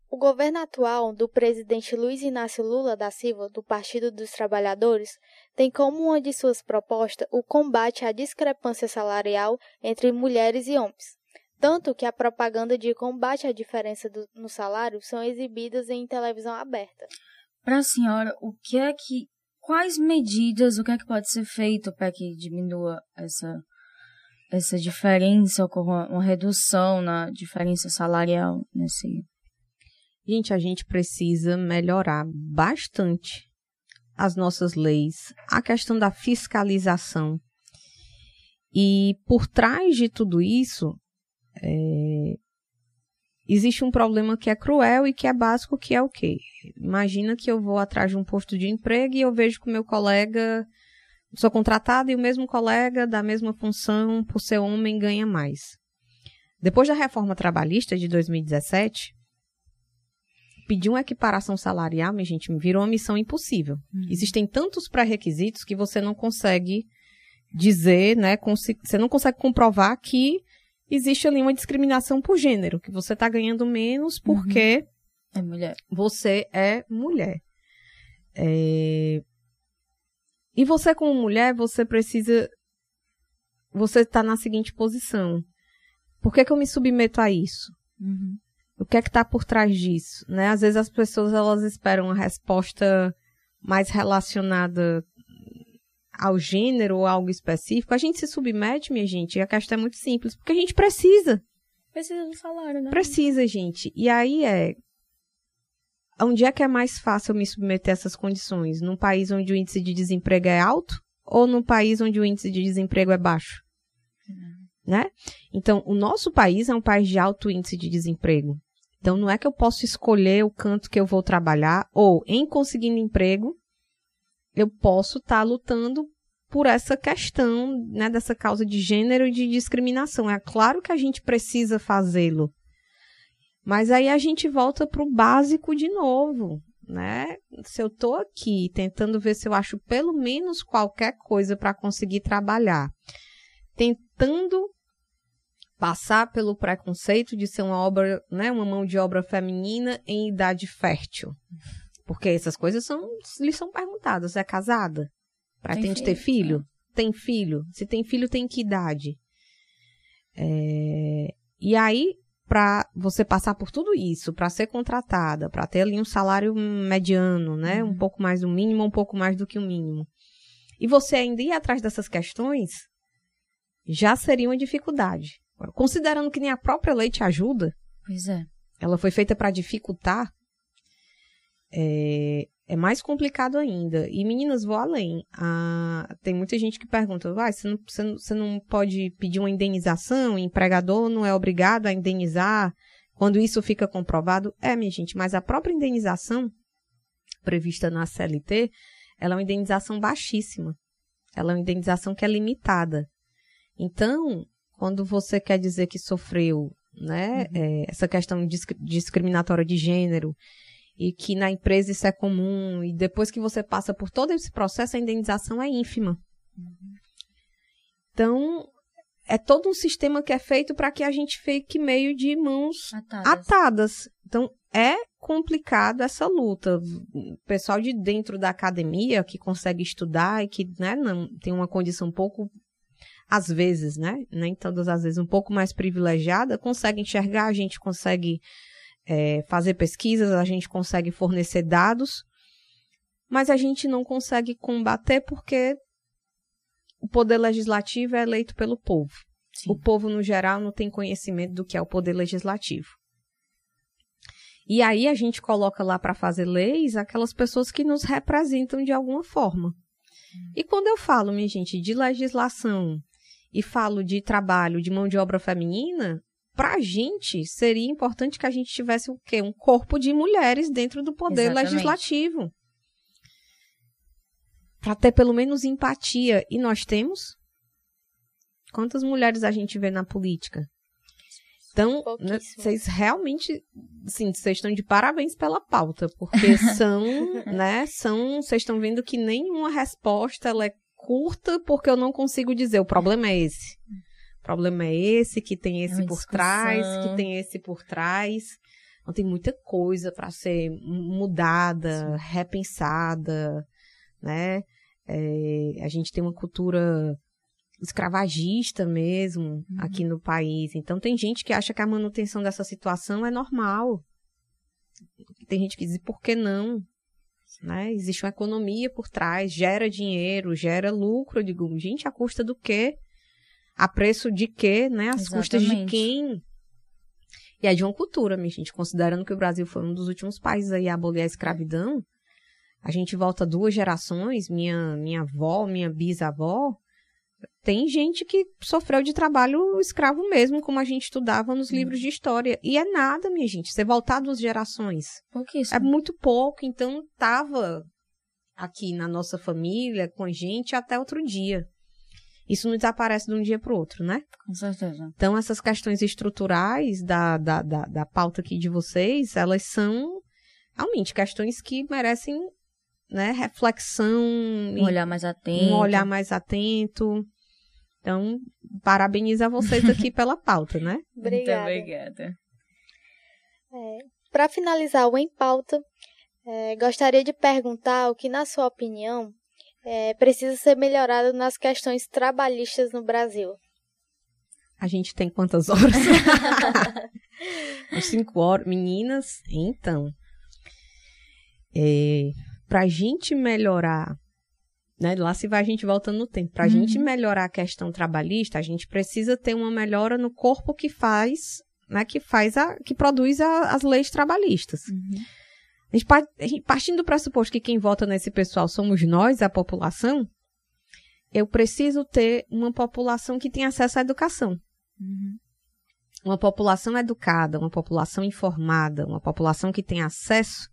Speaker 3: o governo atual do presidente Luiz Inácio Lula da Silva, do Partido dos Trabalhadores, tem como uma de suas propostas o combate à discrepância salarial entre mulheres e homens. Tanto que a propaganda de combate à diferença do, no salário são exibidas em televisão aberta.
Speaker 2: Para a senhora, o que é que. Quais medidas, o que é que pode ser feito para que diminua essa, essa diferença, ocorra uma redução na diferença salarial nesse.
Speaker 4: Gente, a gente precisa melhorar bastante as nossas leis, a questão da fiscalização. E por trás de tudo isso, é, existe um problema que é cruel e que é básico, que é o quê? Imagina que eu vou atrás de um posto de emprego e eu vejo que o meu colega, sou contratado e o mesmo colega da mesma função, por ser homem, ganha mais. Depois da reforma trabalhista de 2017, pedir uma equiparação salarial, minha gente, virou uma missão impossível. Uhum. Existem tantos pré-requisitos que você não consegue dizer, né? Você não consegue comprovar que existe ali uma discriminação por gênero, que você está ganhando menos porque
Speaker 2: uhum. é mulher.
Speaker 4: você é mulher. É... E você, como mulher, você precisa. Você está na seguinte posição. Por que, que eu me submeto a isso?
Speaker 2: Uhum.
Speaker 4: O que é que está por trás disso? Né? Às vezes as pessoas elas esperam uma resposta mais relacionada ao gênero ou algo específico, a gente se submete, minha gente, e a questão é muito simples, porque a gente precisa.
Speaker 2: Precisa do salário, né?
Speaker 4: Precisa, gente. E aí é. Onde é que é mais fácil eu me submeter a essas condições? Num país onde o índice de desemprego é alto ou num país onde o índice de desemprego é baixo?
Speaker 2: Uhum.
Speaker 4: Né? Então, o nosso país é um país de alto índice de desemprego. Então, não é que eu posso escolher o canto que eu vou trabalhar, ou em conseguindo emprego, eu posso estar tá lutando por essa questão, né, dessa causa de gênero e de discriminação. É claro que a gente precisa fazê-lo. Mas aí a gente volta para o básico de novo, né? Se eu estou aqui tentando ver se eu acho pelo menos qualquer coisa para conseguir trabalhar, tentando passar pelo preconceito de ser uma obra, né, uma mão de obra feminina em idade fértil. Porque essas coisas são, lhes são perguntadas. É casada? Pretende ter filho? Tem filho? Se tem filho, tem que idade? É... E aí, para você passar por tudo isso, para ser contratada, para ter ali um salário mediano, né? Uhum. Um pouco mais do mínimo, um pouco mais do que o mínimo. E você ainda ir atrás dessas questões, já seria uma dificuldade. Considerando que nem a própria lei te ajuda.
Speaker 2: Pois é.
Speaker 4: Ela foi feita para dificultar é, é mais complicado ainda. E meninas, vou além. Ah, tem muita gente que pergunta: ah, você, não, você, não, você não pode pedir uma indenização? O empregador não é obrigado a indenizar quando isso fica comprovado? É, minha gente, mas a própria indenização prevista na CLT ela é uma indenização baixíssima. Ela é uma indenização que é limitada. Então, quando você quer dizer que sofreu né, uhum. é, essa questão discriminatória de gênero e que na empresa isso é comum, e depois que você passa por todo esse processo, a indenização é ínfima.
Speaker 2: Uhum.
Speaker 4: Então, é todo um sistema que é feito para que a gente fique meio de mãos
Speaker 2: atadas.
Speaker 4: atadas. Então, é complicado essa luta. O pessoal de dentro da academia que consegue estudar e que né, não, tem uma condição um pouco às vezes, né? Nem todas as vezes, um pouco mais privilegiada, consegue enxergar, a gente consegue é, fazer pesquisas, a gente consegue fornecer dados, mas a gente não consegue combater porque o poder legislativo é eleito pelo povo. Sim. O povo, no geral, não tem conhecimento do que é o poder legislativo. E aí a gente coloca lá para fazer leis aquelas pessoas que nos representam de alguma forma. E quando eu falo, minha gente, de legislação e falo de trabalho de mão de obra feminina, para a gente seria importante que a gente tivesse o quê? Um corpo de mulheres dentro do poder Exatamente. legislativo. Para ter pelo menos empatia. E nós temos? Quantas mulheres a gente vê na política? Então, né, vocês realmente, sim, vocês estão de parabéns pela pauta, porque são, né, são, vocês estão vendo que nenhuma resposta ela é curta porque eu não consigo dizer, o problema é esse. Problema é esse, que tem esse é por trás, que tem esse por trás. Então, tem muita coisa para ser mudada, sim. repensada, né? É, a gente tem uma cultura escravagista mesmo uhum. aqui no país. Então tem gente que acha que a manutenção dessa situação é normal. Tem gente que diz por que não? Né? Existe uma economia por trás, gera dinheiro, gera lucro. Eu digo, gente, a custa do quê? A preço de quê? Né? As Exatamente. custas de quem? E é de uma cultura, minha gente. Considerando que o Brasil foi um dos últimos países a abolir a escravidão, a gente volta duas gerações, minha, minha avó, minha bisavó, tem gente que sofreu de trabalho escravo mesmo, como a gente estudava nos livros de história. E é nada, minha gente. Você voltar duas gerações.
Speaker 2: Pouquíssimo.
Speaker 4: É muito pouco. Então, tava aqui na nossa família, com a gente, até outro dia. Isso não desaparece de um dia para o outro, né?
Speaker 2: Com certeza.
Speaker 4: Então, essas questões estruturais da, da, da, da pauta aqui de vocês, elas são realmente questões que merecem né, reflexão.
Speaker 2: Um olhar mais atento.
Speaker 4: Um olhar mais atento. Então, parabenizo a vocês aqui pela pauta, né?
Speaker 3: Obrigada.
Speaker 2: Muito obrigada.
Speaker 3: É, Para finalizar o Em Pauta, é, gostaria de perguntar o que, na sua opinião, é, precisa ser melhorado nas questões trabalhistas no Brasil.
Speaker 4: A gente tem quantas horas? cinco horas. Meninas, então. É, Para a gente melhorar né? Lá se vai a gente voltando no tempo. Para a uhum. gente melhorar a questão trabalhista, a gente precisa ter uma melhora no corpo que faz, né? Que faz a, que produz a, as leis trabalhistas. Uhum. A gente, partindo do pressuposto que quem vota nesse pessoal somos nós, a população, eu preciso ter uma população que tenha acesso à educação. Uhum. Uma população educada, uma população informada, uma população que tem acesso,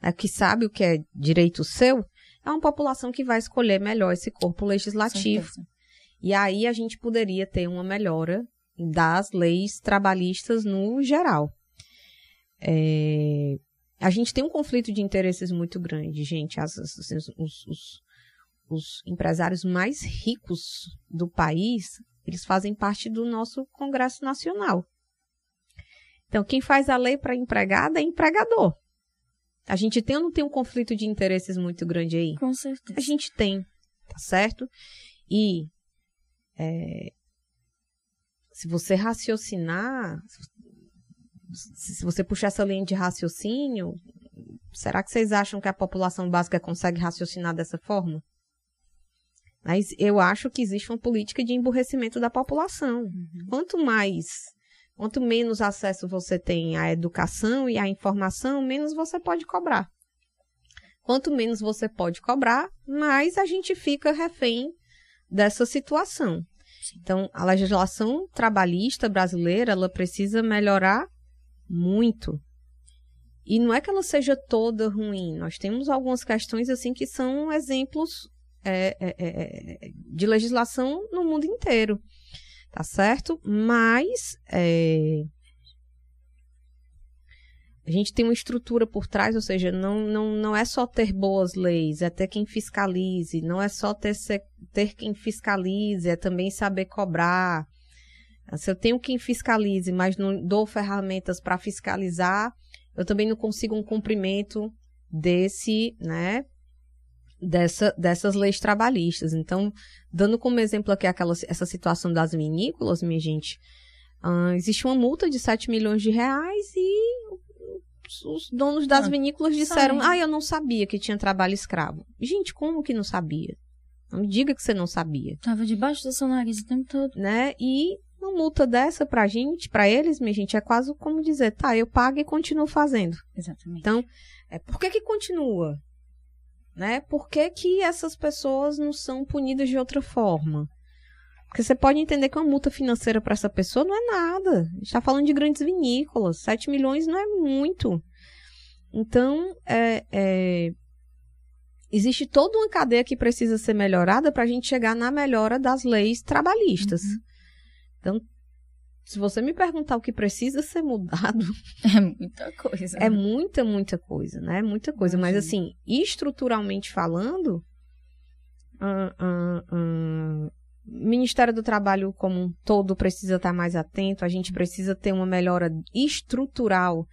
Speaker 4: né, que sabe o que é direito seu, é uma população que vai escolher melhor esse corpo legislativo. E aí a gente poderia ter uma melhora das leis trabalhistas no geral. É, a gente tem um conflito de interesses muito grande, gente. As, as, os, os, os empresários mais ricos do país, eles fazem parte do nosso Congresso Nacional. Então, quem faz a lei para empregada é empregador. A gente tem ou não tem um conflito de interesses muito grande aí?
Speaker 2: Com certeza.
Speaker 4: A gente tem, tá certo? E é, se você raciocinar, se você puxar essa linha de raciocínio, será que vocês acham que a população básica consegue raciocinar dessa forma? Mas eu acho que existe uma política de emburrecimento da população. Uhum. Quanto mais Quanto menos acesso você tem à educação e à informação, menos você pode cobrar. Quanto menos você pode cobrar, mais a gente fica refém dessa situação. Então, a legislação trabalhista brasileira, ela precisa melhorar muito. E não é que ela seja toda ruim. Nós temos algumas questões assim que são exemplos é, é, é, de legislação no mundo inteiro tá certo? Mas é, a gente tem uma estrutura por trás, ou seja, não, não, não é só ter boas leis, é ter quem fiscalize, não é só ter, ter quem fiscalize, é também saber cobrar. Se eu tenho quem fiscalize, mas não dou ferramentas para fiscalizar, eu também não consigo um cumprimento desse, né, dessa, dessas leis trabalhistas. Então, dando como exemplo aqui aquela, essa situação das vinícolas, minha gente, uh, existe uma multa de 7 milhões de reais e os donos das ah, vinícolas disseram: Ah, eu não sabia que tinha trabalho escravo. Gente, como que não sabia? Não me diga que você não sabia.
Speaker 2: Tava debaixo do seu nariz o tempo todo.
Speaker 4: Né? E uma multa dessa pra gente, pra eles, minha gente, é quase como dizer: tá, eu pago e continuo fazendo.
Speaker 2: Exatamente.
Speaker 4: Então, é, por que que continua? Né? Por que, que essas pessoas não são punidas de outra forma? Porque você pode entender que uma multa financeira para essa pessoa não é nada. A gente está falando de grandes vinícolas. 7 milhões não é muito. Então, é, é, existe toda uma cadeia que precisa ser melhorada para a gente chegar na melhora das leis trabalhistas. Uhum. Então, se você me perguntar o que precisa ser mudado.
Speaker 2: É muita coisa.
Speaker 4: É né? muita, muita coisa, né? Muita coisa. Imagina. Mas, assim, estruturalmente falando. Uh, uh, uh, Ministério do Trabalho como um todo precisa estar mais atento, a gente precisa ter uma melhora estrutural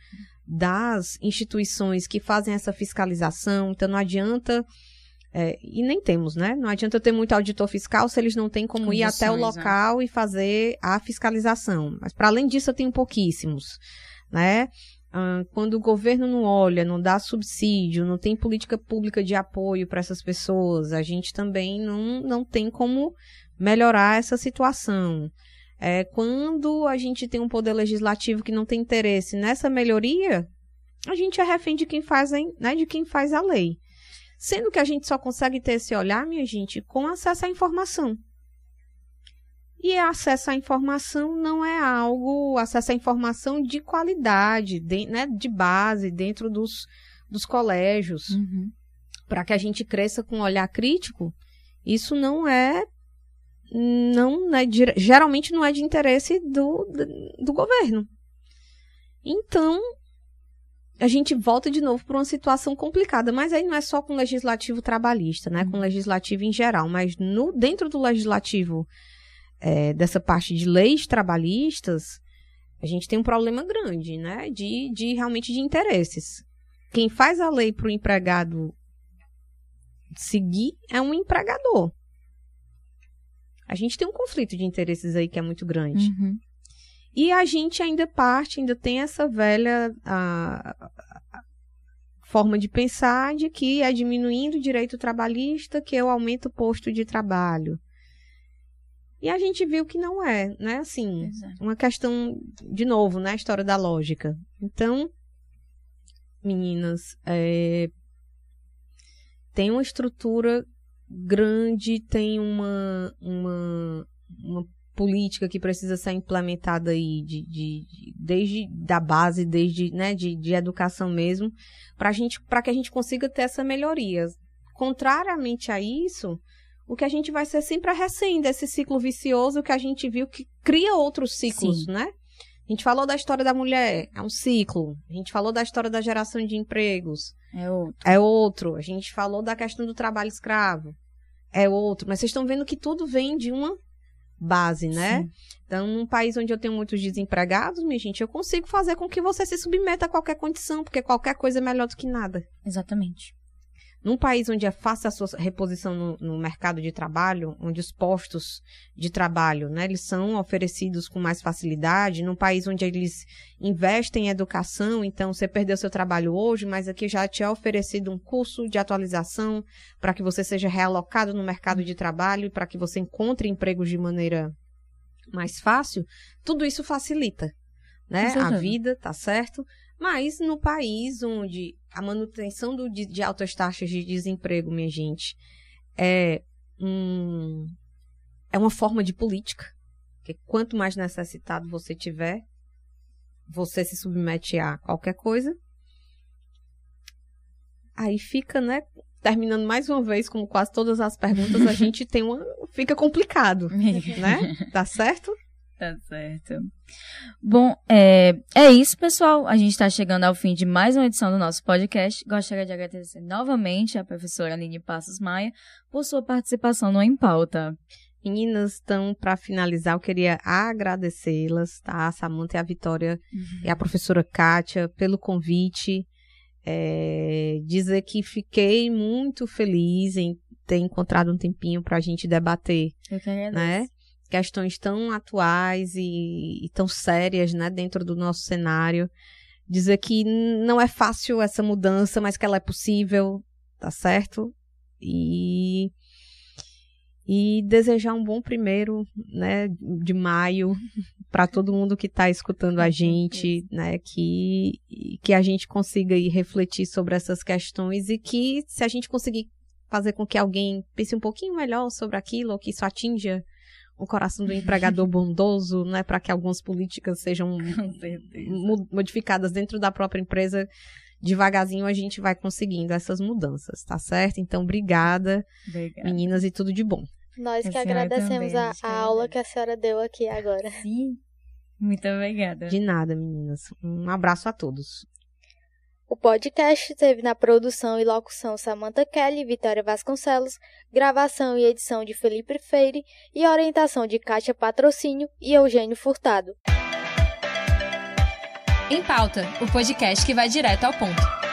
Speaker 4: das instituições que fazem essa fiscalização, então não adianta. É, e nem temos, né? Não adianta ter muito auditor fiscal se eles não têm como Condições, ir até o né? local e fazer a fiscalização. Mas, para além disso, eu tenho pouquíssimos, né? Ah, quando o governo não olha, não dá subsídio, não tem política pública de apoio para essas pessoas, a gente também não, não tem como melhorar essa situação. É, quando a gente tem um poder legislativo que não tem interesse nessa melhoria, a gente é refém de quem faz, né, de quem faz a lei. Sendo que a gente só consegue ter esse olhar, minha gente, com acesso à informação. E acesso à informação não é algo, acesso à informação de qualidade, de, né, de base, dentro dos, dos colégios, uhum. para que a gente cresça com um olhar crítico. Isso não é não né, geralmente não é de interesse do, do, do governo. Então, a gente volta de novo para uma situação complicada, mas aí não é só com o legislativo trabalhista, né? Com o uhum. legislativo em geral, mas no, dentro do legislativo é, dessa parte de leis trabalhistas, a gente tem um problema grande, né? De, de realmente de interesses. Quem faz a lei para o empregado seguir é um empregador. A gente tem um conflito de interesses aí que é muito grande. Uhum. E a gente ainda parte, ainda tem essa velha a, a, forma de pensar de que é diminuindo o direito trabalhista que eu aumento o posto de trabalho. E a gente viu que não é, né? Assim, Exato. uma questão, de novo, né? A história da lógica. Então, meninas, é, tem uma estrutura grande, tem uma, uma, uma política que precisa ser implementada aí de, de, de desde da base, desde né, de, de educação mesmo, para gente, para que a gente consiga ter essa melhoria. Contrariamente a isso, o que a gente vai ser sempre a recém desse ciclo vicioso que a gente viu que cria outros ciclos, Sim. né? A gente falou da história da mulher, é um ciclo. A gente falou da história da geração de empregos.
Speaker 2: É outro.
Speaker 4: É outro. A gente falou da questão do trabalho escravo. É outro. Mas vocês estão vendo que tudo vem de uma base, né? Sim. Então, num país onde eu tenho muitos desempregados, minha gente, eu consigo fazer com que você se submeta a qualquer condição, porque qualquer coisa é melhor do que nada.
Speaker 2: Exatamente.
Speaker 4: Num país onde é fácil a sua reposição no, no, mercado de trabalho, onde os postos de trabalho, né, eles são oferecidos com mais facilidade, num país onde eles investem em educação, então você perdeu seu trabalho hoje, mas aqui já te é oferecido um curso de atualização para que você seja realocado no mercado de trabalho e para que você encontre empregos de maneira mais fácil, tudo isso facilita, né, a vida, tá certo? Mas no país onde a manutenção do, de, de altas taxas de desemprego, minha gente, é, um, é uma forma de política. Porque quanto mais necessitado você tiver, você se submete a qualquer coisa. Aí fica, né? Terminando mais uma vez, como quase todas as perguntas, a gente tem uma. Fica complicado, né? Tá certo?
Speaker 2: Tá certo. Bom, é, é isso, pessoal. A gente está chegando ao fim de mais uma edição do nosso podcast. Gostaria de agradecer novamente a professora Aline Passos Maia por sua participação no Em Pauta.
Speaker 4: Meninas, então, para finalizar, eu queria agradecê-las, tá? A Samanta e a Vitória uhum. e a professora Kátia pelo convite. é, dizer que fiquei muito feliz em ter encontrado um tempinho para a gente debater,
Speaker 2: Eu que agradeço.
Speaker 4: né? Questões tão atuais e, e tão sérias, né, dentro do nosso cenário. Dizer que não é fácil essa mudança, mas que ela é possível, tá certo? E e desejar um bom primeiro, né, de maio para todo mundo que está escutando a gente, né, que que a gente consiga ir refletir sobre essas questões e que se a gente conseguir fazer com que alguém pense um pouquinho melhor sobre aquilo, ou que isso atinja o coração do empregador bondoso, né, para que algumas políticas sejam modificadas dentro da própria empresa, devagarzinho a gente vai conseguindo essas mudanças, tá certo? Então, obrigada,
Speaker 2: Obrigada.
Speaker 4: meninas, e tudo de bom.
Speaker 3: Nós
Speaker 2: A
Speaker 3: que agradecemos
Speaker 2: também,
Speaker 3: a,
Speaker 2: a
Speaker 3: aula que a senhora deu aqui agora.
Speaker 2: Sim. Muito obrigada.
Speaker 4: De nada, meninas. Um abraço a todos.
Speaker 3: O podcast teve na produção e locução Samantha Kelly e Vitória Vasconcelos, gravação e edição de Felipe Freire e orientação de Kátia Patrocínio e Eugênio Furtado.
Speaker 1: Em Pauta, o podcast que vai direto ao ponto.